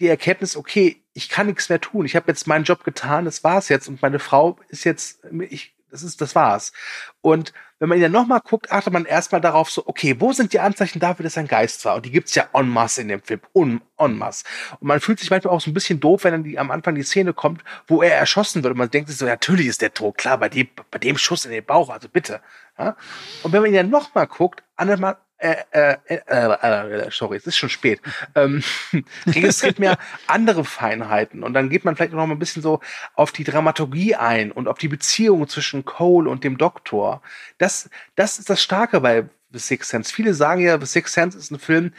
die Erkenntnis, okay, ich kann nichts mehr tun. Ich habe jetzt meinen Job getan, das war's jetzt und meine Frau ist jetzt ich das ist das war's. Und wenn man ihn dann nochmal guckt, achtet man erstmal darauf so, okay, wo sind die Anzeichen dafür, dass er ein Geist war? Und die gibt's ja en masse in dem Film, en, en masse. Und man fühlt sich manchmal auch so ein bisschen doof, wenn dann die, am Anfang die Szene kommt, wo er erschossen wird. Und man denkt sich so, natürlich ist der tot, klar, bei dem, bei dem Schuss in den Bauch, also bitte. Ja? Und wenn man ihn dann nochmal guckt, andermal, äh, äh, äh, äh, äh, sorry, es ist schon spät, ähm, registriert mehr andere Feinheiten. Und dann geht man vielleicht noch mal ein bisschen so auf die Dramaturgie ein und auf die Beziehung zwischen Cole und dem Doktor. Das, das ist das Starke bei The Sixth Sense. Viele sagen ja, The Sixth Sense ist ein Film,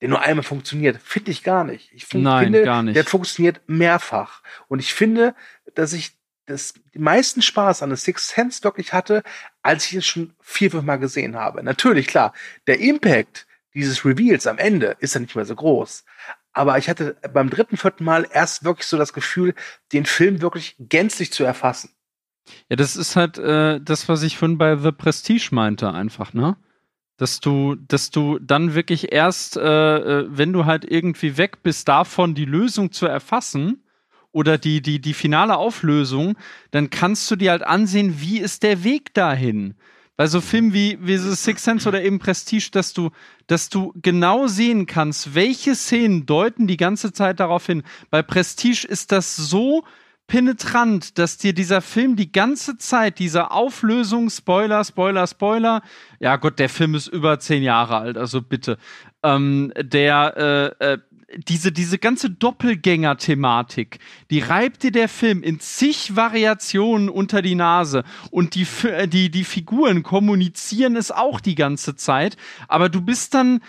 der nur einmal funktioniert. Finde ich gar nicht. Ich fun- Nein, finde, gar nicht. der funktioniert mehrfach. Und ich finde, dass ich das den meisten Spaß an The Sixth Sense wirklich hatte, als ich es schon vier, fünf Mal gesehen habe. Natürlich, klar, der Impact dieses Reveals am Ende ist ja nicht mehr so groß. Aber ich hatte beim dritten, vierten Mal erst wirklich so das Gefühl, den Film wirklich gänzlich zu erfassen. Ja, das ist halt äh, das, was ich vorhin bei The Prestige meinte, einfach, ne? Dass du, dass du dann wirklich erst, äh, äh, wenn du halt irgendwie weg bist, davon die Lösung zu erfassen oder die, die, die finale Auflösung, dann kannst du dir halt ansehen, wie ist der Weg dahin. Bei so Filmen wie, wie The Sixth Sense oder eben Prestige, dass du, dass du genau sehen kannst, welche Szenen deuten die ganze Zeit darauf hin. Bei Prestige ist das so penetrant, dass dir dieser Film die ganze Zeit, diese Auflösung, Spoiler, Spoiler, Spoiler, ja Gott, der Film ist über zehn Jahre alt, also bitte, ähm, der, äh, äh, diese, diese ganze Doppelgänger-Thematik, die reibt dir der Film in zig Variationen unter die Nase. Und die, äh, die, die Figuren kommunizieren es auch die ganze Zeit, aber du bist dann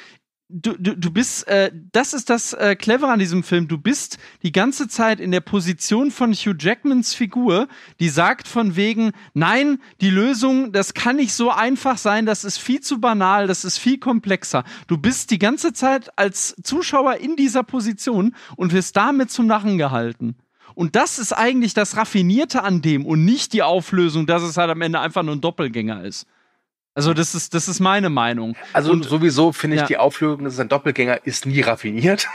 du, du, du bist, äh, das ist das äh, Clevere an diesem Film. Du bist die ganze Zeit in der Position von Hugh Jackmans Figur, die sagt von wegen, nein, die Lösung, das kann nicht so einfach sein, das ist viel zu banal, das ist viel komplexer. Du bist die ganze Zeit als Zuschauer in dieser Position und wirst damit zum Narren gehalten. Und das ist eigentlich das Raffinierte an dem und nicht die Auflösung, dass es halt am Ende einfach nur ein Doppelgänger ist. Also das ist, das ist meine Meinung. Also Und- sowieso finde ich ja. die Auflösung, dass es ein Doppelgänger ist, nie raffiniert.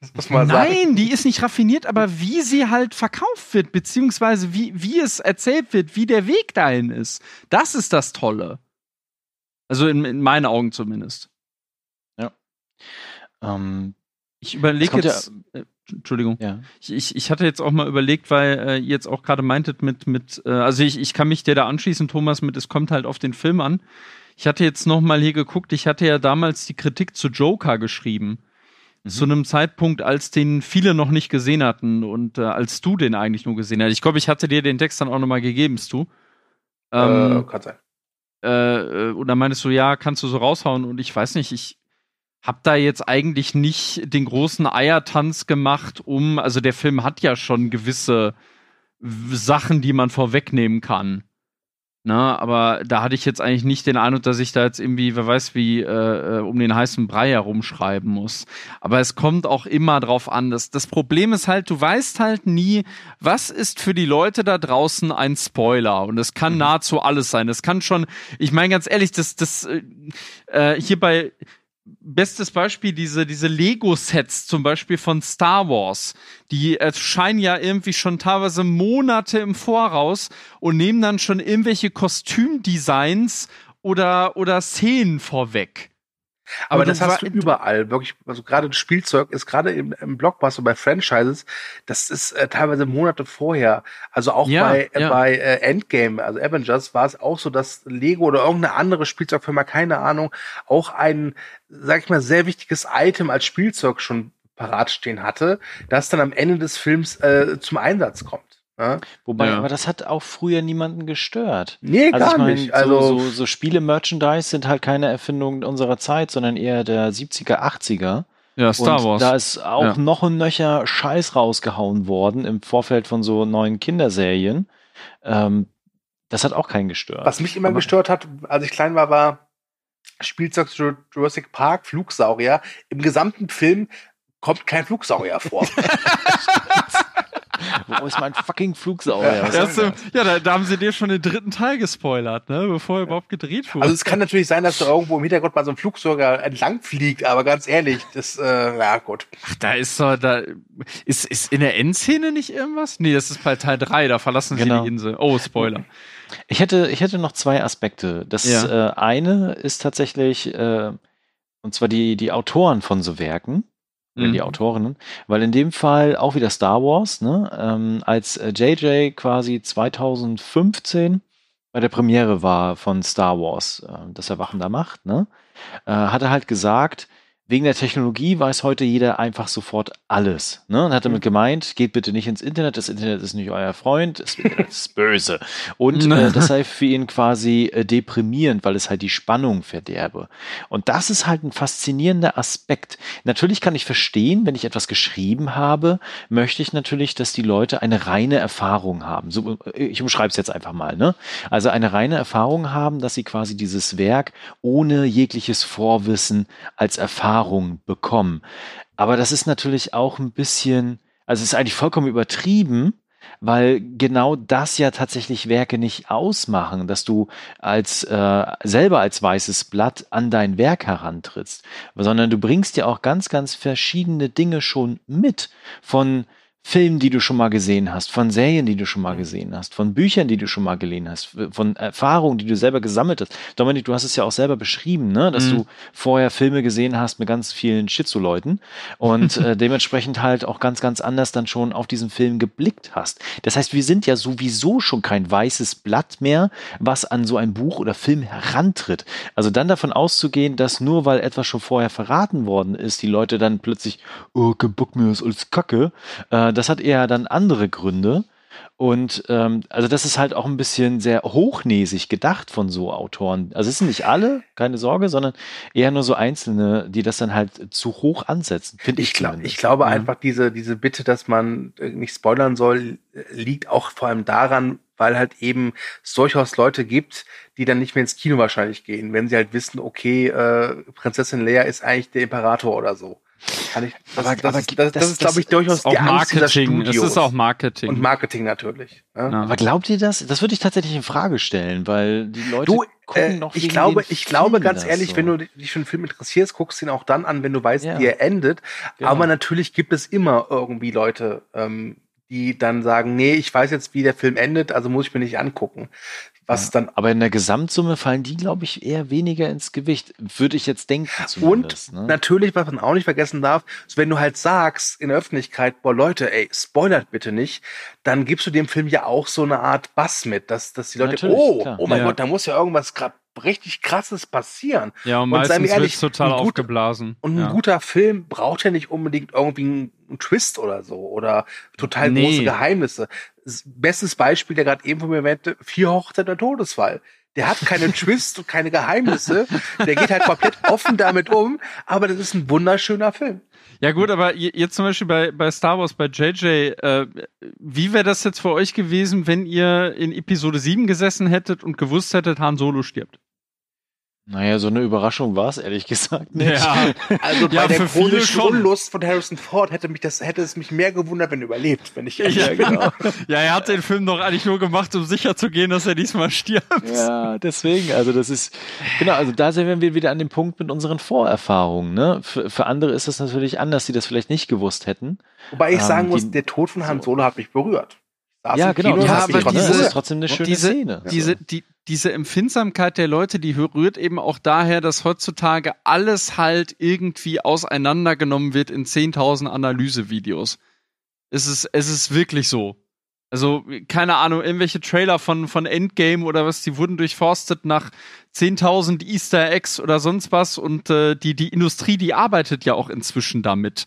das muss man sagen. Nein, die ist nicht raffiniert, aber wie sie halt verkauft wird, beziehungsweise wie, wie es erzählt wird, wie der Weg dahin ist, das ist das Tolle. Also in, in meinen Augen zumindest. Ähm, Ich überlege kommt ja- jetzt. äh, Entschuldigung. ja. Ich, ich, ich hatte jetzt auch mal überlegt, weil äh, ihr jetzt auch gerade meintet mit, mit äh, also ich, ich kann mich dir da anschließen, Thomas, mit es kommt halt auf den Film an. Ich hatte jetzt noch mal hier geguckt, ich hatte ja damals die Kritik zu Joker geschrieben. Zu einem Zeitpunkt, als den viele noch nicht gesehen hatten und äh, als du den eigentlich nur gesehen hast. Ich glaube, ich hatte dir den Text dann auch noch mal gegeben, du. Ähm, äh, kann sein. äh, äh, und dann meintest du, ja, kannst du so raushauen. Und ich weiß nicht, ich hab da jetzt eigentlich nicht den großen Eiertanz gemacht, um, also der Film hat ja schon gewisse Sachen, die man vorwegnehmen kann. Na, aber da hatte ich jetzt eigentlich nicht den Eindruck, dass ich da jetzt irgendwie, wer weiß wie, äh, äh, um den heißen Brei herumschreiben muss. Aber es kommt auch immer drauf an. Das, das Problem ist halt, du weißt halt nie, was ist für die Leute da draußen ein Spoiler. Und es kann nahezu alles sein. Es kann schon, ich meine ganz ehrlich, das, das äh, äh, hier bei bestes Beispiel, diese, diese Lego-Sets zum Beispiel von Star Wars, die erscheinen ja irgendwie schon teilweise Monate im Voraus und nehmen dann schon irgendwelche Kostümdesigns oder, oder Szenen vorweg. Aber das hast du überall, wirklich, also gerade das Spielzeug ist gerade im, im Blockbuster bei Franchises, das ist äh, teilweise Monate vorher. Also auch Ja, bei, äh, ja. bei äh, Endgame, also Avengers, war es auch so, dass Lego oder irgendeine andere Spielzeugfirma, keine Ahnung, auch ein, sag ich mal, sehr wichtiges Item als Spielzeug schon parat stehen hatte, das dann am Ende des Films äh, zum Einsatz kommt. Ja? Wobei, Ja. aber das hat auch früher niemanden gestört. Nee, Also gar ich mein, nicht. Also, so, so, so Spiele-Merchandise sind halt keine Erfindung unserer Zeit, sondern eher der 70er, 80er. Ja, Star und Wars. Da ist auch Ja. noch ein nöcher Scheiß rausgehauen worden im Vorfeld von so neuen Kinderserien. Ähm, das hat auch keinen gestört. Was mich immer Aber- gestört hat, als ich klein war, war Spielzeug Jurassic Park, Flugsaurier. Im gesamten Film kommt kein Flugsaurier vor. Wo ist mein fucking Flugsaurier? Ja, so, ja da, da haben sie dir schon den dritten Teil gespoilert, ne? bevor er überhaupt gedreht wurde. Also es kann natürlich sein, dass da irgendwo im Hintergrund mal so ein Flugsaurier entlang fliegt, aber ganz ehrlich, das, äh, ja gut. Ach, da ist doch, da ist, ist in der Endszene nicht irgendwas? Nee, das ist bei Teil 3, da verlassen sie Genau. die Insel. Oh, Spoiler. Ich hätte, ich hätte noch zwei Aspekte. Das Ja. äh, eine ist tatsächlich, äh, und zwar die, die Autoren von so Werken, Mhm. die Autorinnen, weil in dem Fall auch wieder Star Wars, ne, ähm, als äh, JJ quasi 2015 bei der Premiere war von Star Wars, äh, das Erwachen der Macht, ne, äh, hat er halt gesagt, wegen der Technologie weiß heute jeder einfach sofort alles. Ne? Und hat damit gemeint, geht bitte nicht ins Internet, das Internet ist nicht euer Freund, das Internet ist böse. Und äh, das sei für ihn quasi äh, deprimierend, weil es halt die Spannung verderbe. Und das ist halt ein faszinierender Aspekt. Natürlich kann ich verstehen, wenn ich etwas geschrieben habe, möchte ich natürlich, dass die Leute eine reine Erfahrung haben. So, äh, ich umschreibe es jetzt einfach mal. Ne? Also eine reine Erfahrung haben, dass sie quasi dieses Werk ohne jegliches Vorwissen als Erfahrung bekommen. Aber das ist natürlich auch ein bisschen, also es ist eigentlich vollkommen übertrieben, weil genau das ja tatsächlich Werke nicht ausmachen, dass du als äh, selber als weißes Blatt an dein Werk herantrittst, sondern du bringst ja auch ganz, ganz verschiedene Dinge schon mit von Filmen, die du schon mal gesehen hast, von Serien, die du schon mal gesehen hast, von Büchern, die du schon mal gelesen hast, von Erfahrungen, die du selber gesammelt hast. Dominik, du hast es ja auch selber beschrieben, ne? dass Mhm. du vorher Filme gesehen hast mit ganz vielen Schizo-Leuten und äh, dementsprechend halt auch ganz, ganz anders dann schon auf diesen Film geblickt hast. Das heißt, wir sind ja sowieso schon kein weißes Blatt mehr, was an so ein Buch oder Film herantritt. Also dann davon auszugehen, dass nur weil etwas schon vorher verraten worden ist, die Leute dann plötzlich, oh, kein Bock mehr, ist alles Kacke, äh, das hat eher dann andere Gründe. Und ähm, also das ist halt auch ein bisschen sehr hochnäsig gedacht von so Autoren. Also es sind nicht alle, keine Sorge, sondern eher nur so einzelne, die das dann halt zu hoch ansetzen. Finde ich, Ich, glaub, ich glaube Ja. einfach, diese, diese Bitte, dass man äh, nicht spoilern soll, liegt auch vor allem daran, weil halt eben es durchaus Leute gibt, die dann nicht mehr ins Kino wahrscheinlich gehen, wenn sie halt wissen, okay, äh, Prinzessin Leia ist eigentlich der Imperator oder so. Kann ich, das, Aber- das, aber das, das, das- ist, glaube ich, durchaus Auch Marketing. Studios. ist auch Marketing. Und Marketing natürlich. Ja. Ja. Aber glaubt ihr das? Das würde ich tatsächlich in Frage stellen, weil die Leute Du, gucken äh, noch ich glaube, ich glaube ganz das ehrlich, so. wenn du dich für einen Film interessierst, guckst du ihn auch dann an, wenn du weißt, Ja. wie er endet. Genau. Aber natürlich gibt es immer irgendwie Leute, ähm, die dann sagen, nee, ich weiß jetzt, wie der Film endet, also muss ich mir nicht angucken. Was dann Aber in der Gesamtsumme fallen die, glaube ich, eher weniger ins Gewicht. Würde ich jetzt denken und ne? natürlich, was man auch nicht vergessen darf, ist, wenn du halt sagst in der Öffentlichkeit, boah Leute, ey, spoilert bitte nicht, dann gibst du dem Film ja auch so eine Art Bass mit, dass, dass die Leute, Natürlich, oh, klar. oh mein Ja. Gott, da muss ja irgendwas grad richtig krasses passieren. Ja, und Und meistens ehrlich, total ein gut- aufgeblasen. Und ein ja. guter Film braucht ja nicht unbedingt irgendwie einen, Twist oder so oder total Nee. große Geheimnisse. Bestes Beispiel, der gerade eben von mir erwähnte, vier Hochzeiten und Todesfall. Der hat keine Twist und keine Geheimnisse. Der geht halt komplett offen damit um, aber das ist ein wunderschöner Film. Ja gut, aber je- jetzt zum Beispiel bei, bei Star Wars, bei JJ, äh, wie wäre das jetzt für euch gewesen, wenn ihr in Episode 7 gesessen hättet und gewusst hättet, Han Solo stirbt? Naja, so eine Überraschung war es ehrlich gesagt nicht. Ja. Also Ja, bei der für viele chronischen schon. Unlust von Harrison Ford hätte mich das hätte es mich mehr gewundert, wenn er überlebt, wenn ich ehrlich Ja, bin. genau. Ja, er hat den Film doch eigentlich nur gemacht, um sicher zu gehen, dass er diesmal stirbt. Ja, deswegen, also das ist, genau, also da sind wir wieder an dem Punkt mit unseren Vorerfahrungen, ne? Für, für andere ist das natürlich anders, die das vielleicht nicht gewusst hätten. Wobei ich Ähm, sagen muss, die- der Tod von Han Solo hat mich berührt. Ja, genau, Kino Ja, aber ist, trotzdem diese- das ist trotzdem eine schöne diese, Szene. Diese, die, diese Empfindsamkeit der Leute, die rührt eben auch daher, dass heutzutage alles halt irgendwie auseinandergenommen wird in 10.000 Analysevideos. Es ist, es ist wirklich so. Also, keine Ahnung, irgendwelche Trailer von, von Endgame oder was, die wurden durchforstet nach 10.000 Easter Eggs oder sonst was und äh, die, die Industrie, die arbeitet ja auch inzwischen damit.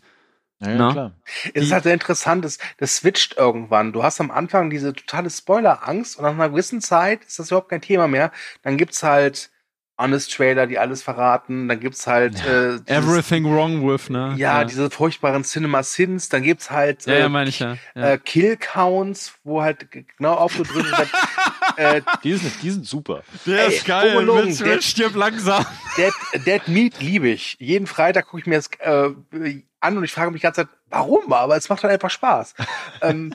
Ja, ja, Na? klar. Es ist halt sehr interessant, das, das switcht irgendwann. Du hast am Anfang diese totale Spoiler-Angst und nach einer gewissen Zeit ist das überhaupt kein Thema mehr. Dann gibt's halt Honest Trailer, die alles verraten. Dann gibt's halt äh, dieses, Everything wrong with, ne? ja, diese furchtbaren Cinema Sins. Dann gibt's halt ja, ja, äh, meine ich ja. ja. äh, Kill Counts, wo halt genau aufgedrückt wird. äh, Die sind, die sind super. der ey, ist geil. Mitch, der- Mitch stirbt langsam. Dead, Dead Meat liebe ich. Jeden Freitag gucke ich mir das äh, an und ich frage mich die ganze Zeit, warum? Aber es macht halt einfach Spaß. ähm,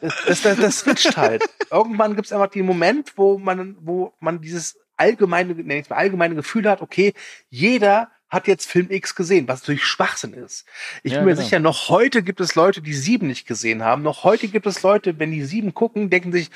das, das, das, switcht halt. Irgendwann gibt es einfach den Moment, wo man, wo man dieses allgemeine, nenn ich's mal, allgemeine Gefühl hat, okay, jeder hat jetzt Film X gesehen, was natürlich Schwachsinn ist. Ich Ja, bin mir genau. sicher, noch heute gibt es Leute, die sieben nicht gesehen haben. Noch heute gibt es Leute, wenn die sieben gucken, denken sich,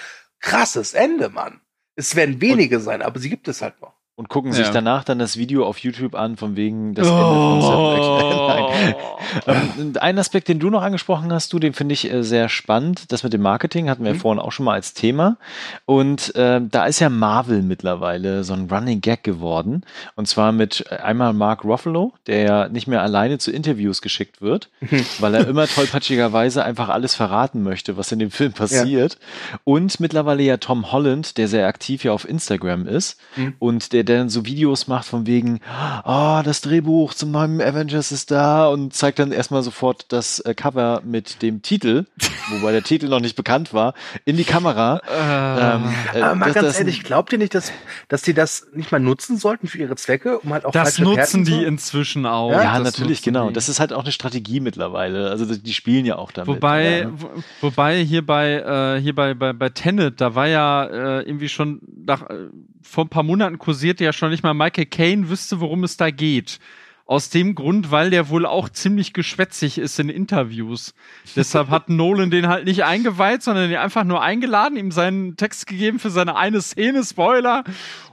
krasses Ende, Mann. Es werden wenige sein, aber sie gibt es halt noch. Und gucken Ja. sich danach dann das Video auf YouTube an, von wegen das Ende Seven Nein. Ähm, ein Aspekt, den du noch angesprochen hast, du, den finde ich äh, sehr spannend. Das mit dem Marketing hatten wir Mhm. vorhin auch schon mal als Thema. Und ähm, da ist ja Marvel mittlerweile so ein Running Gag geworden. Und zwar mit äh, einmal Mark Ruffalo, der ja nicht mehr alleine zu Interviews geschickt wird, weil er immer tollpatschigerweise einfach alles verraten möchte, was in dem Film passiert. Und mittlerweile ja Tom Holland, der sehr aktiv ja auf Instagram ist Mhm. und der, der dann so Videos macht von wegen, ah, das Drehbuch zum neuen Avengers ist da und zeigt dann erstmal sofort das äh, Cover mit dem Titel, wobei der Titel noch nicht bekannt war, in die Kamera. Ähm, äh, Aber mal das- ganz das- ehrlich, glaubt ihr nicht, dass, dass die das nicht mal nutzen sollten für ihre Zwecke, um halt auch Das nutzen die inzwischen auch. ja, Das natürlich, genau. die. Das ist halt auch eine Strategie mittlerweile. Also die spielen ja auch damit. Wobei, Ja. wo, wobei hier bei äh, hier bei, bei bei Tenet, da war ja äh, irgendwie schon nach äh, vor ein paar Monaten kursierte ja schon nicht mal Michael Caine wüsste, worum es da geht. Aus dem Grund, weil der wohl auch ziemlich geschwätzig ist in Interviews. Deshalb hat Nolan den halt nicht eingeweiht, sondern den einfach nur eingeladen, ihm seinen Text gegeben für seine eine Szene, Spoiler.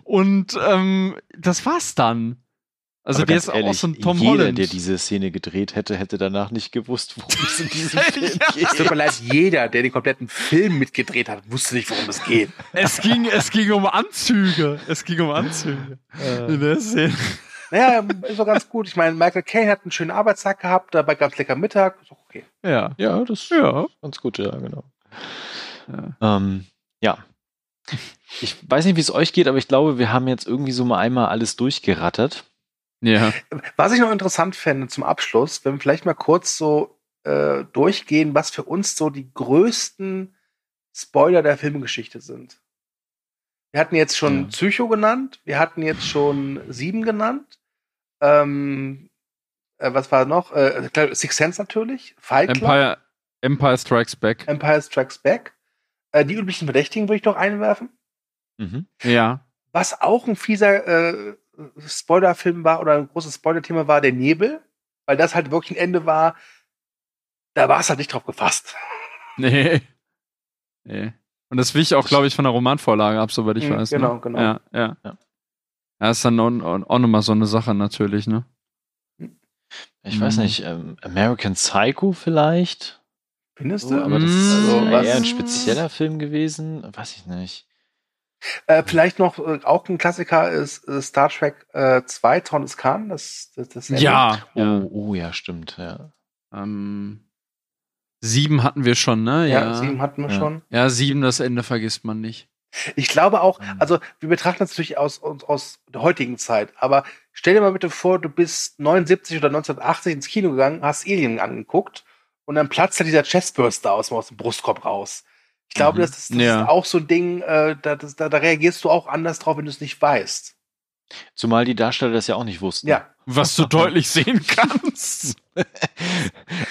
Und ähm, das war's dann. Also Aber der ist auch ehrlich, so ein Tom jeder, Holland. der diese Szene gedreht hätte, hätte danach nicht gewusst, worum es in diesem Film Es tut geht. mir leid, jeder, der den kompletten Film mitgedreht hat, wusste nicht, worum es geht. Es ging, es ging um Anzüge. Es ging um Anzüge. In der Szene. Naja, ist doch ganz gut. Ich meine, Michael Caine hat einen schönen Arbeitstag gehabt, dabei gab es lecker Mittag. Ist doch okay. Ja. Ja, das Ja. ganz gut, ja, genau. Ja. Ähm, ja. Ich weiß nicht, wie es euch geht, aber ich glaube, wir haben jetzt irgendwie so mal einmal alles durchgerattert. Ja. Was ich noch interessant fände zum Abschluss, wenn wir vielleicht mal kurz so äh, durchgehen, was für uns so die größten Spoiler der Filmgeschichte sind. Wir hatten jetzt schon Ja. Psycho genannt, wir hatten jetzt schon Sieben genannt. Ähm, äh, was war noch? Äh, klar, Six Sense natürlich, Fight Club, Empire, Empire Strikes Back. Empire Strikes Back. Äh, die üblichen Verdächtigen würde ich noch einwerfen. Mhm. Ja. Was auch ein fieser äh, Spoilerfilm war oder ein großes Spoilerthema war, der Nebel, weil das halt wirklich ein Ende war, da war es halt nicht drauf gefasst. Nee. Nee. Und das wich auch, glaube ich, von der Romanvorlage ab, soweit ich Mhm, weiß. genau, ne? genau. Ja, ja. Ja. Ja, ist dann auch, auch nochmal so eine Sache natürlich, ne? Ich weiß Mhm. nicht, ähm, American Psycho vielleicht? Findest So, du? aber das ist Mm, also eher ein spezieller Film gewesen. Weiß ich nicht. Äh, vielleicht noch äh, auch ein Klassiker ist äh, Star Trek äh, 2, Tornes Khan. Das, das, das Ende. Ja. Oh, ja. oh ja, stimmt, ja. Ähm, sieben hatten wir schon, ne? Ja, Ja. sieben hatten wir Ja. schon. Ja, sieben, das Ende vergisst man nicht. Ich glaube auch, Mhm. also wir betrachten das natürlich aus, aus, aus der heutigen Zeit, aber stell dir mal bitte vor, du bist 79 oder 1980 ins Kino gegangen, hast Alien angeguckt und dann platzt da dieser Chestburster aus, aus dem Brustkorb raus. Ich glaube, Mhm. das, ist, das Ja. ist auch so ein Ding, äh, da, das, da, da reagierst du auch anders drauf, wenn du es nicht weißt. Zumal die Darsteller das ja auch nicht wussten. Ja. Was du deutlich sehen kannst.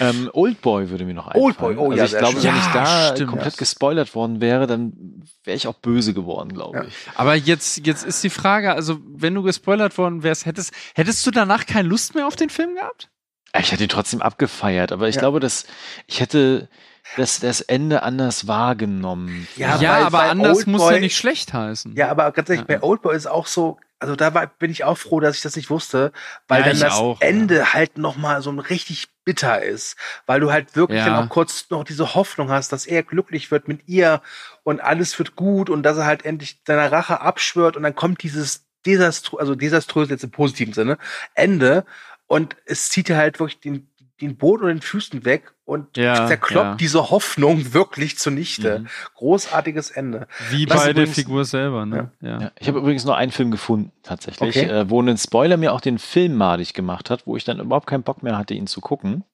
Ähm, Oldboy würde mir noch einfallen. Oldboy, oh also ja, ich glaube, schön. wenn ich da stimmt. komplett gespoilert worden wäre, dann wäre ich auch böse geworden, glaube Ja. ich. Aber jetzt, jetzt ist die Frage, also wenn du gespoilert worden wärst, hättest, hättest du danach keine Lust mehr auf den Film gehabt? Ich hätte ihn trotzdem abgefeiert, aber ich Ja. glaube, dass ich hätte das, das Ende anders wahrgenommen. Ja, Ja, weil- aber weil anders muss Oldboy- ja nicht schlecht heißen. Ja, aber ganz ehrlich, Ja. bei Oldboy ist auch so, also da war, bin ich auch froh, dass ich das nicht wusste, weil Ja, dann das auch, Ende halt nochmal so richtig bitter ist, weil du halt wirklich Ja. dann auch kurz noch diese Hoffnung hast, dass er glücklich wird mit ihr und alles wird gut und dass er halt endlich seiner Rache abschwört und dann kommt dieses desastro also desaströs jetzt im positiven Sinne, Ende und es zieht dir halt wirklich den, den Boden und den Füßen weg und Ja, zerkloppt ja. diese Hoffnung wirklich zunichte. Mhm. Großartiges Ende. Wie Was bei der Figur selber, ne? Ja. Ja, ich habe übrigens nur einen Film gefunden, tatsächlich, Okay. äh, wo ein Spoiler mir auch den Film madig gemacht hat, wo ich dann überhaupt keinen Bock mehr hatte, ihn zu gucken.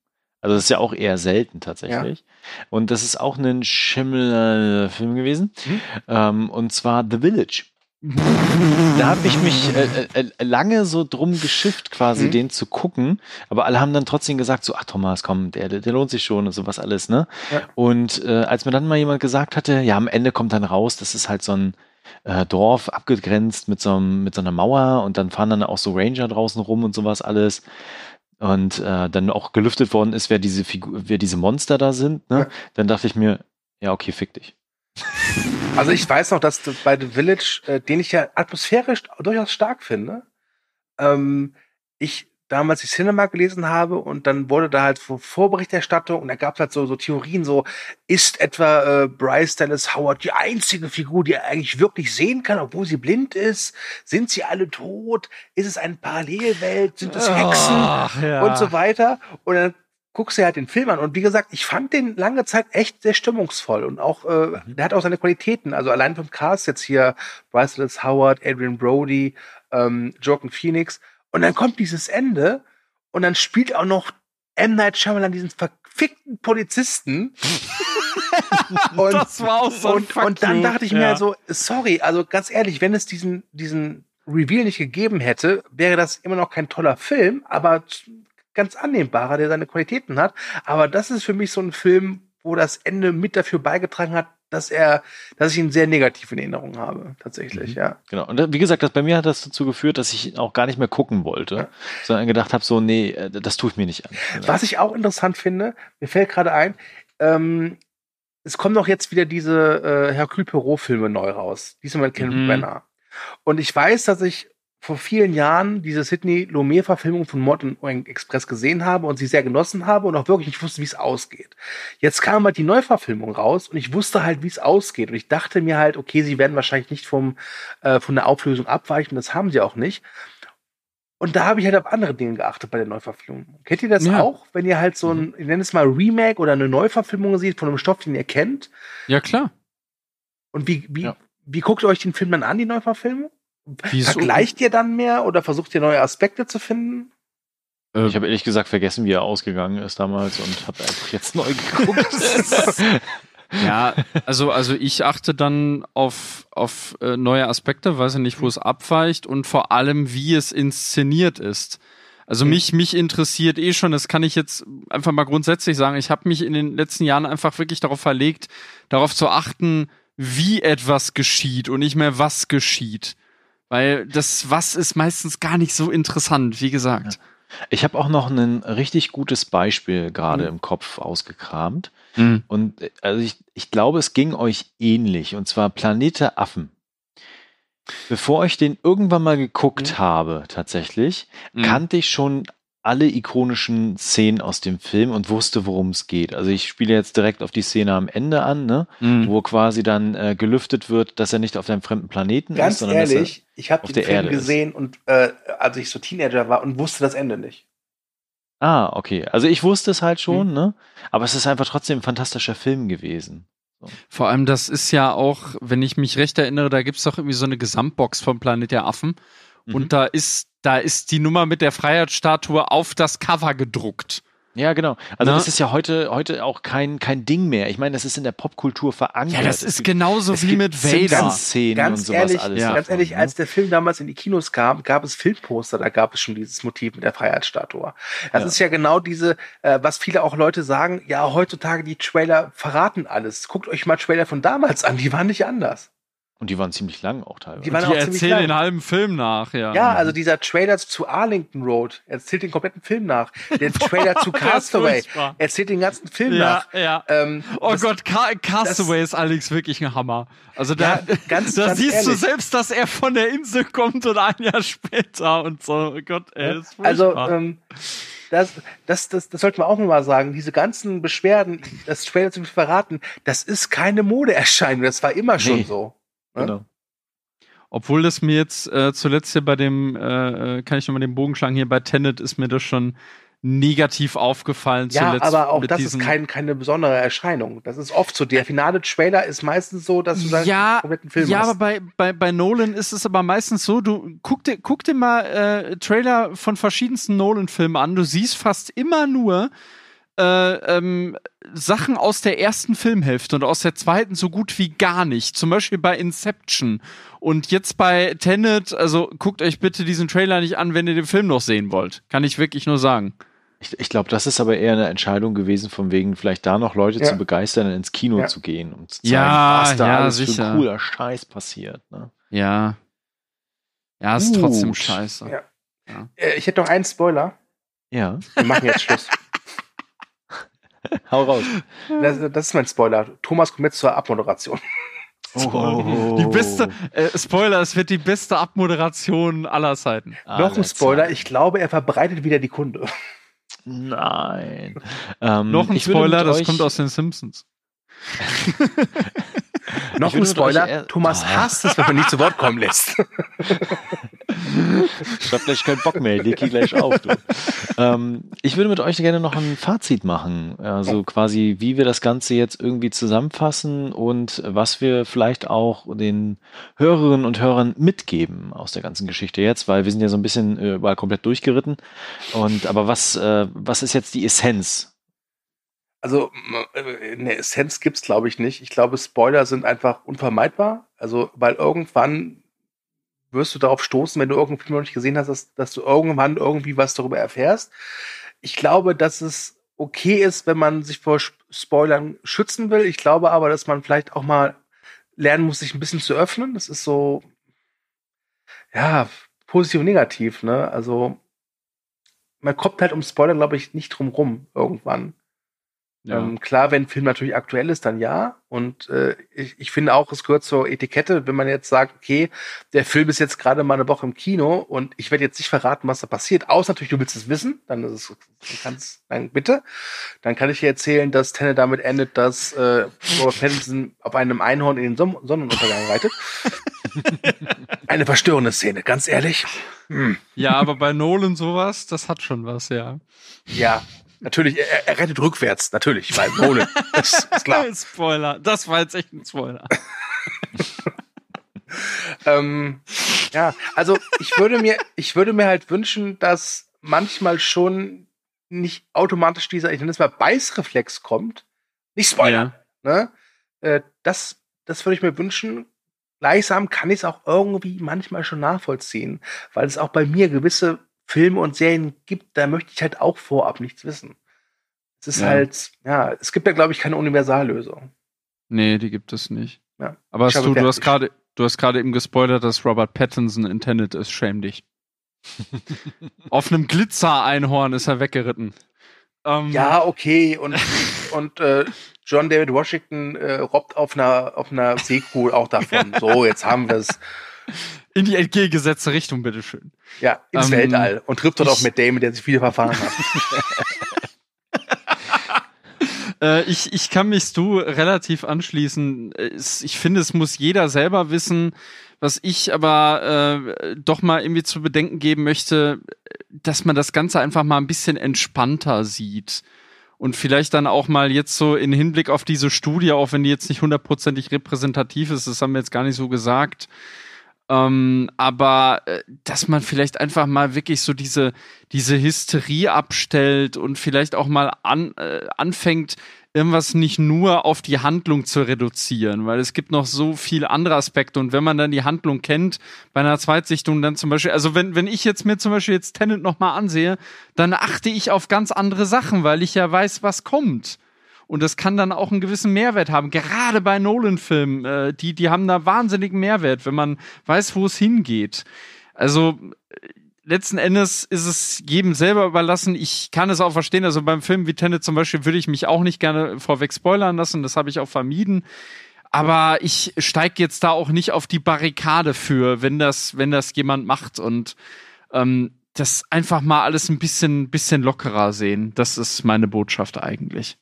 Also das ist ja auch eher selten tatsächlich. Und das ist auch ein Schimmel-Film gewesen. Mhm. Ähm, und zwar The Village. Da habe ich mich äh, äh, äh, lange so drum geschifft, quasi Mhm. den zu gucken. Aber alle haben dann trotzdem gesagt, so, ach Thomas, komm, der, der, lohnt sich schon und sowas alles, ne? Ja. Und äh, als mir dann mal jemand gesagt hatte, ja, am Ende kommt dann raus, das ist halt so ein äh, Dorf abgegrenzt mit so, einem, mit so einer Mauer und dann fahren dann auch so Ranger draußen rum und sowas alles. Und äh, dann auch gelüftet worden ist, wer diese Figur, wer diese Monster da sind, ne? Ja. Dann dachte ich mir, ja, okay, fick dich. Also ich weiß noch, dass das bei The Village, äh, den ich ja atmosphärisch durchaus stark finde, ähm, ich damals die Cinema gelesen habe und dann wurde da halt Vorberichterstattung und da gab es halt so, so Theorien, so ist etwa äh, Bryce Dallas Howard die einzige Figur, die er eigentlich wirklich sehen kann, obwohl sie blind ist? Sind sie alle tot? Ist es eine Parallelwelt? Sind es Hexen? Ach, ja. und so weiter. Und dann guckst du halt den Film an. Und wie gesagt, ich fand den lange Zeit echt sehr stimmungsvoll. Und auch, äh, der hat auch seine Qualitäten. Also allein vom Cast jetzt hier Bryce Dallas Howard, Adrian Brody, ähm, Joaquin Phoenix. Und dann kommt dieses Ende und dann spielt auch noch M. Night Shyamalan diesen verfickten Polizisten. und, Das war auch so und, und dann dachte ich mir Ja. halt so, sorry, also ganz ehrlich, wenn es diesen, diesen Reveal nicht gegeben hätte, wäre das immer noch kein toller Film, aber ganz annehmbarer, der seine Qualitäten hat. Aber das ist für mich so ein Film, wo das Ende mit dafür beigetragen hat, dass er, dass ich ihn sehr negativ in Erinnerung habe, tatsächlich, Mhm. ja. Genau. Und da- wie gesagt, das, bei mir hat das dazu geführt, dass ich auch gar nicht mehr gucken wollte, sondern gedacht habe, so, nee, äh, das tue ich mir nicht an. Was ich auch interessant finde, mir fällt gerade ein, ähm, es kommen doch jetzt wieder diese äh, Hercule Poirot-Filme neu raus. Diesmal mit Kenneth Mhm. Branagh. Und ich weiß, dass ich vor vielen Jahren diese Sidney Lumet-Verfilmung von Mord und Orient Express gesehen habe und sie sehr genossen habe und auch wirklich nicht wusste, wie es ausgeht. Jetzt kam halt die Neuverfilmung raus und ich wusste halt, wie es ausgeht. Und ich dachte mir halt, okay, sie werden wahrscheinlich nicht vom, äh, von der Auflösung abweichen, das haben sie auch nicht. Und da habe ich halt auf andere Dinge geachtet bei der Neuverfilmung. Kennt ihr das Ja. auch, wenn ihr halt so ein, ich nenne es mal Remake oder eine Neuverfilmung seht von einem Stoff, den ihr kennt? Ja, klar. Und wie, wie, Ja. wie guckt ihr euch den Film dann an, die Neuverfilmung? Wieso? Vergleicht ihr dann mehr oder versucht ihr neue Aspekte zu finden? Ich habe ehrlich gesagt vergessen, wie er ausgegangen ist damals und habe einfach jetzt neu geguckt. Ja, also, also ich achte dann auf, auf äh, neue Aspekte, weiß ja nicht, wo es abweicht und vor allem, wie es inszeniert ist. Also mich, mich interessiert eh schon, das kann ich jetzt einfach mal grundsätzlich sagen, ich habe mich in den letzten Jahren einfach wirklich darauf verlegt, darauf zu achten, wie etwas geschieht und nicht mehr was geschieht. Weil das Was ist meistens gar nicht so interessant, wie gesagt. Ich habe auch noch ein richtig gutes Beispiel gerade Mhm. im Kopf ausgekramt. Mhm. Und äh, also ich, ich glaube, es ging euch ähnlich. Und zwar Planet der Affen. Bevor ich den irgendwann mal geguckt Mhm. habe, tatsächlich, Mhm. kannte ich schon alle ikonischen Szenen aus dem Film und wusste, worum es geht. Also ich spiele jetzt direkt auf die Szene am Ende an, ne? Mhm. wo quasi dann äh, gelüftet wird, dass er nicht auf einem fremden Planeten ist, Ganz sondern dass ehrlich, ich habe den Film Erde ist. gesehen und äh, als ich so Teenager war und wusste das Ende nicht. Ah, okay. Also ich wusste es halt Mhm. schon, ne? Aber es ist einfach trotzdem ein fantastischer Film gewesen. Vor allem, das ist ja auch, wenn ich mich recht erinnere, da gibt's doch irgendwie so eine Gesamtbox vom Planet der Affen. Mhm. Und da ist, da ist die Nummer mit der Freiheitsstatue auf das Cover gedruckt. Ja, genau. Also Na? das ist ja heute, heute auch kein, kein Ding mehr. Ich meine, das ist in der Popkultur verankert. Ja, das ist genauso es wie mit Vader. Simpsons-Szenen und Ganz sowas ehrlich, alles. ja. ganz ehrlich, als der Film damals in die Kinos kam, gab es Filmposter, da gab es schon dieses Motiv mit der Freiheitsstatue. Das Ja. ist ja genau diese, äh, was viele auch Leute sagen, ja, heutzutage die Trailer verraten alles. Guckt euch mal Trailer von damals an, die waren nicht anders. Und die waren ziemlich lang auch teilweise. Die waren Die auch ziemlich erzählen den lang. halben Film nach, ja. Ja, also dieser Trailer zu Arlington Road erzählt den kompletten Film nach. Der Trailer zu Castaway erzählt den ganzen Film ja, nach. ja. Ähm, Oh das- Gott, Ca Castaway ist allerdings wirklich ein Hammer. Also da, Ja, ganz- da ganz siehst du ehrlich. selbst, dass er von der Insel kommt und ein Jahr später und so. Oh Gott, ey, das ist Also, ähm, das, das, das, das sollte man auch mal sagen. Diese ganzen Beschwerden, das Trailer zu verraten, das ist keine Modeerscheinung. Das war immer schon Nee. so. Genau. Obwohl das mir jetzt äh, zuletzt hier bei dem, äh, äh, kann ich nochmal den Bogen schlagen, hier bei Tenet ist mir das schon negativ aufgefallen Ja, aber auch das ist kein, keine besondere Erscheinung. Das ist oft so. Der finale Trailer ist meistens so, dass du dann ja, kompletten Film ja, hast. aber bei, bei, bei Nolan ist es aber meistens so, du guck dir, guck dir mal äh, Trailer von verschiedensten Nolan-Filmen an, du siehst fast immer nur äh, ähm, Sachen aus der ersten Filmhälfte und aus der zweiten so gut wie gar nicht. Zum Beispiel bei Inception. Und jetzt bei Tenet, also guckt euch bitte diesen Trailer nicht an, wenn ihr den Film noch sehen wollt. Kann ich wirklich nur sagen. Ich, ich glaube, das ist aber eher eine Entscheidung gewesen, von wegen vielleicht da noch Leute Ja. zu begeistern, ins Kino Ja. zu gehen, um zu zeigen, Ja, was da ja, alles sicher. für cooler Scheiß passiert. Ne? Ja. Ja, ist trotzdem Gut. scheiße. Ja. Äh, ich hätte noch einen Spoiler. Ja, Wir machen jetzt Schluss. hau raus. Das, das ist mein Spoiler. Thomas kommt jetzt zur Abmoderation. Oh. Die beste, äh, Spoiler, es wird die beste Abmoderation aller Zeiten. noch ein Aller Spoiler. Zeiten. Ich glaube, er verbreitet wieder die Kunde. Nein. Ähm, Noch ein Spoiler, das kommt aus den Simpsons. Noch ein Spoiler. Thomas Ah. hasst es, wenn man nicht zu Wort kommen lässt. Ich hab gleich keinen Bock mehr, leg hier gleich auf. Du. ähm, ich würde mit euch gerne noch ein Fazit machen. Also quasi, wie wir das Ganze jetzt irgendwie zusammenfassen und was wir vielleicht auch den Hörerinnen und Hörern mitgeben aus der ganzen Geschichte jetzt, weil wir sind ja so ein bisschen äh, überall komplett durchgeritten. Und aber was, äh, was ist jetzt die Essenz? Also äh, eine Essenz gibt's glaube ich nicht. Ich glaube, Spoiler sind einfach unvermeidbar. Also, weil irgendwann wirst du darauf stoßen, wenn du irgendeinen Film noch nicht gesehen hast, dass, dass du irgendwann irgendwie was darüber erfährst. Ich glaube, dass es okay ist, wenn man sich vor Sp- Spoilern schützen will. Ich glaube aber, dass man vielleicht auch mal lernen muss, sich ein bisschen zu öffnen. Das ist so, ja, positiv und negativ, ne? Also, man kommt halt um Spoiler, glaube ich, nicht drum rum irgendwann. Ja. Ähm, klar, wenn ein Film natürlich aktuell ist, dann ja. Und äh, ich, ich finde auch, es gehört zur Etikette, wenn man jetzt sagt, okay, der Film ist jetzt gerade mal eine Woche im Kino und ich werde jetzt nicht verraten, was da passiert, außer natürlich, du willst es wissen, dann ist es, du kannst, nein, bitte. Dann kann ich dir erzählen, dass Tenet damit endet, dass äh, Robert Pattinson auf einem Einhorn in den Son Sonnenuntergang reitet. Eine verstörende Szene, ganz ehrlich. Hm. ja, aber bei Nolan sowas, das hat schon was, ja. Ja, natürlich, er, er rettet rückwärts, natürlich, weil Nolan, das ist klar. Spoiler, das war jetzt echt ein Spoiler. ähm, ja, also ich würde mir, ich würde mir halt wünschen, dass manchmal schon nicht automatisch dieser, ich nenne es mal Beißreflex kommt. Nicht Spoiler. Ne? Äh, das, das würde ich mir wünschen. Gleichsam kann ich es auch irgendwie manchmal schon nachvollziehen, weil es auch bei mir gewisse Filme und Serien gibt, da möchte ich halt auch vorab nichts wissen. Es ist Ja. halt, ja, es gibt ja, glaube ich, keine Universallösung. Nee, die gibt es nicht. Ja. Aber hast du, du hast gerade, du hast gerade eben gespoilert, dass Robert Pattinson intended ist. Schäm dich. Auf einem Glitzer-Einhorn ist er weggeritten. Ähm, Ja, okay. Und, und äh, John David Washington äh, robbt auf einer, auf einer Seekuh auch davon. So, jetzt haben wir es. In die entgegengesetzte Richtung, bitteschön. Ja, ins Ähm, Weltall. Und trifft dort auch mit Damon, der sich wieder verfahren hat. Äh, ich, ich kann mich du relativ anschließen. Ich finde, es muss jeder selber wissen. Was ich aber äh, doch mal irgendwie zu bedenken geben möchte, dass man das Ganze einfach mal ein bisschen entspannter sieht. Und vielleicht dann auch mal jetzt so in Hinblick auf diese Studie, auch wenn die jetzt nicht hundertprozentig repräsentativ ist, das haben wir jetzt gar nicht so gesagt, ähm, aber äh, dass man vielleicht einfach mal wirklich so diese, diese Hysterie abstellt und vielleicht auch mal an, äh, anfängt, irgendwas nicht nur auf die Handlung zu reduzieren, weil es gibt noch so viele andere Aspekte und wenn man dann die Handlung kennt, bei einer Zweitsichtung dann zum Beispiel, also wenn, wenn ich jetzt mir zum Beispiel jetzt Tenet nochmal ansehe, dann achte ich auf ganz andere Sachen, weil ich ja weiß, was kommt. Und das kann dann auch einen gewissen Mehrwert haben. Gerade bei Nolan-Filmen, äh, die, die haben da wahnsinnigen Mehrwert, wenn man weiß, wo es hingeht. Also äh, letzten Endes ist es jedem selber überlassen. Ich kann es auch verstehen. Also beim Film wie Tenet zum Beispiel würde ich mich auch nicht gerne vorweg spoilern lassen. Das habe ich auch vermieden. Aber ich steige jetzt da auch nicht auf die Barrikade für, wenn das, wenn das jemand macht und ähm, das einfach mal alles ein bisschen, bisschen lockerer sehen. Das ist meine Botschaft eigentlich.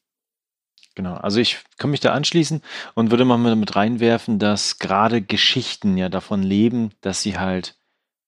Genau, also ich kann mich da anschließen und würde mal mit reinwerfen, dass gerade Geschichten ja davon leben, dass sie halt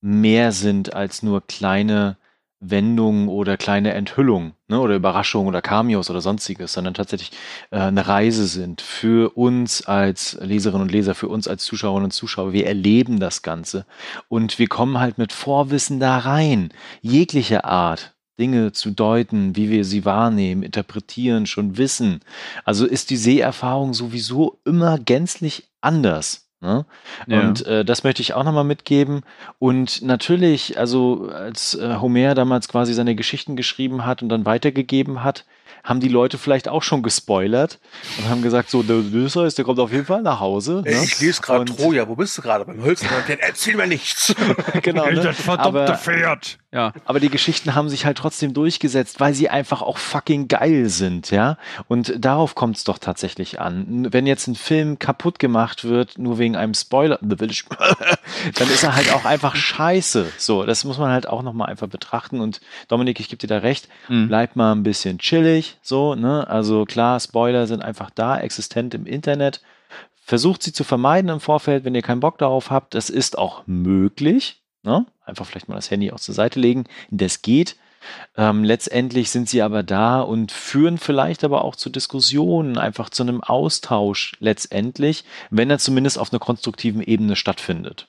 mehr sind als nur kleine Wendungen oder kleine Enthüllungen ne, oder Überraschungen oder Cameos oder sonstiges, sondern tatsächlich äh, eine Reise sind für uns als Leserinnen und Leser, für uns als Zuschauerinnen und Zuschauer. Wir erleben das Ganze und wir kommen halt mit Vorwissen da rein, jeglicher Art. Dinge zu deuten, wie wir sie wahrnehmen, interpretieren, schon wissen. Also ist die Seherfahrung sowieso immer gänzlich anders. Ne? Ja. Und äh, das möchte ich auch nochmal mitgeben. Und natürlich, also als äh, Homer damals quasi seine Geschichten geschrieben hat und dann weitergegeben hat, haben die Leute vielleicht auch schon gespoilert und haben gesagt, so, der Odysseus, der kommt auf jeden Fall nach Hause. Ne? Ich lese gerade Troja, wo bist du gerade? Beim Hölzer? Erzähl mir nichts. genau, ne? Das verdammte Aber- Pferd. Ja. Aber die Geschichten haben sich halt trotzdem durchgesetzt, weil sie einfach auch fucking geil sind, ja. Und darauf kommt es doch tatsächlich an. Wenn jetzt ein Film kaputt gemacht wird, nur wegen einem Spoiler, dann ist er halt auch einfach scheiße. So, das muss man halt auch nochmal einfach betrachten. Und Dominik, ich gebe dir da recht, Mhm. bleib mal ein bisschen chillig, so, ne? Also klar, Spoiler sind einfach da, existent im Internet. Versucht sie zu vermeiden im Vorfeld, wenn ihr keinen Bock darauf habt. Das ist auch möglich. Ne? Einfach vielleicht mal das Handy auch zur Seite legen. Das geht. Ähm, letztendlich sind sie aber da und führen vielleicht aber auch zu Diskussionen, einfach zu einem Austausch letztendlich, wenn er zumindest auf einer konstruktiven Ebene stattfindet.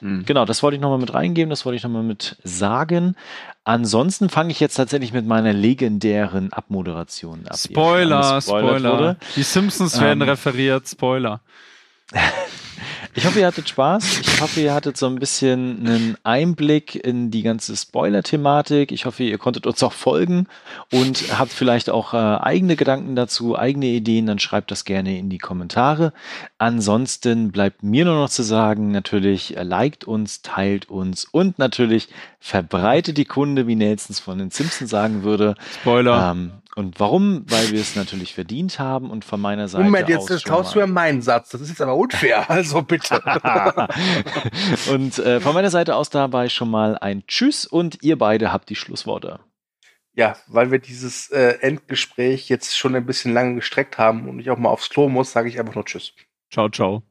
Mhm. Genau, das wollte ich nochmal mit reingeben, das wollte ich nochmal mit sagen. Ansonsten fange ich jetzt tatsächlich mit meiner legendären Abmoderation ab. Spoiler, Spoiler. Die Simpsons werden Ähm, referiert, Spoiler. Ich hoffe, ihr hattet Spaß. Ich hoffe, ihr hattet so ein bisschen einen Einblick in die ganze Spoiler-Thematik. Ich hoffe, ihr konntet uns auch folgen und habt vielleicht auch äh, eigene Gedanken dazu, eigene Ideen. Dann schreibt das gerne in die Kommentare. Ansonsten bleibt mir nur noch zu sagen, natürlich äh, liked uns, teilt uns und natürlich verbreitet die Kunde, wie Nelsons von den Simpsons sagen würde. Spoiler. Ähm, und warum? Weil wir es natürlich verdient haben und von meiner Seite Moment, aus jetzt das schon klaust du mir meinen Satz. Das ist jetzt aber unfair. Also bitte. und äh, von meiner Seite aus dabei schon mal ein Tschüss und ihr beide habt die Schlussworte. ja, weil wir dieses äh, Endgespräch jetzt schon ein bisschen lange gestreckt haben und ich auch mal aufs Klo muss, sage ich einfach nur Tschüss. Ciao, ciao.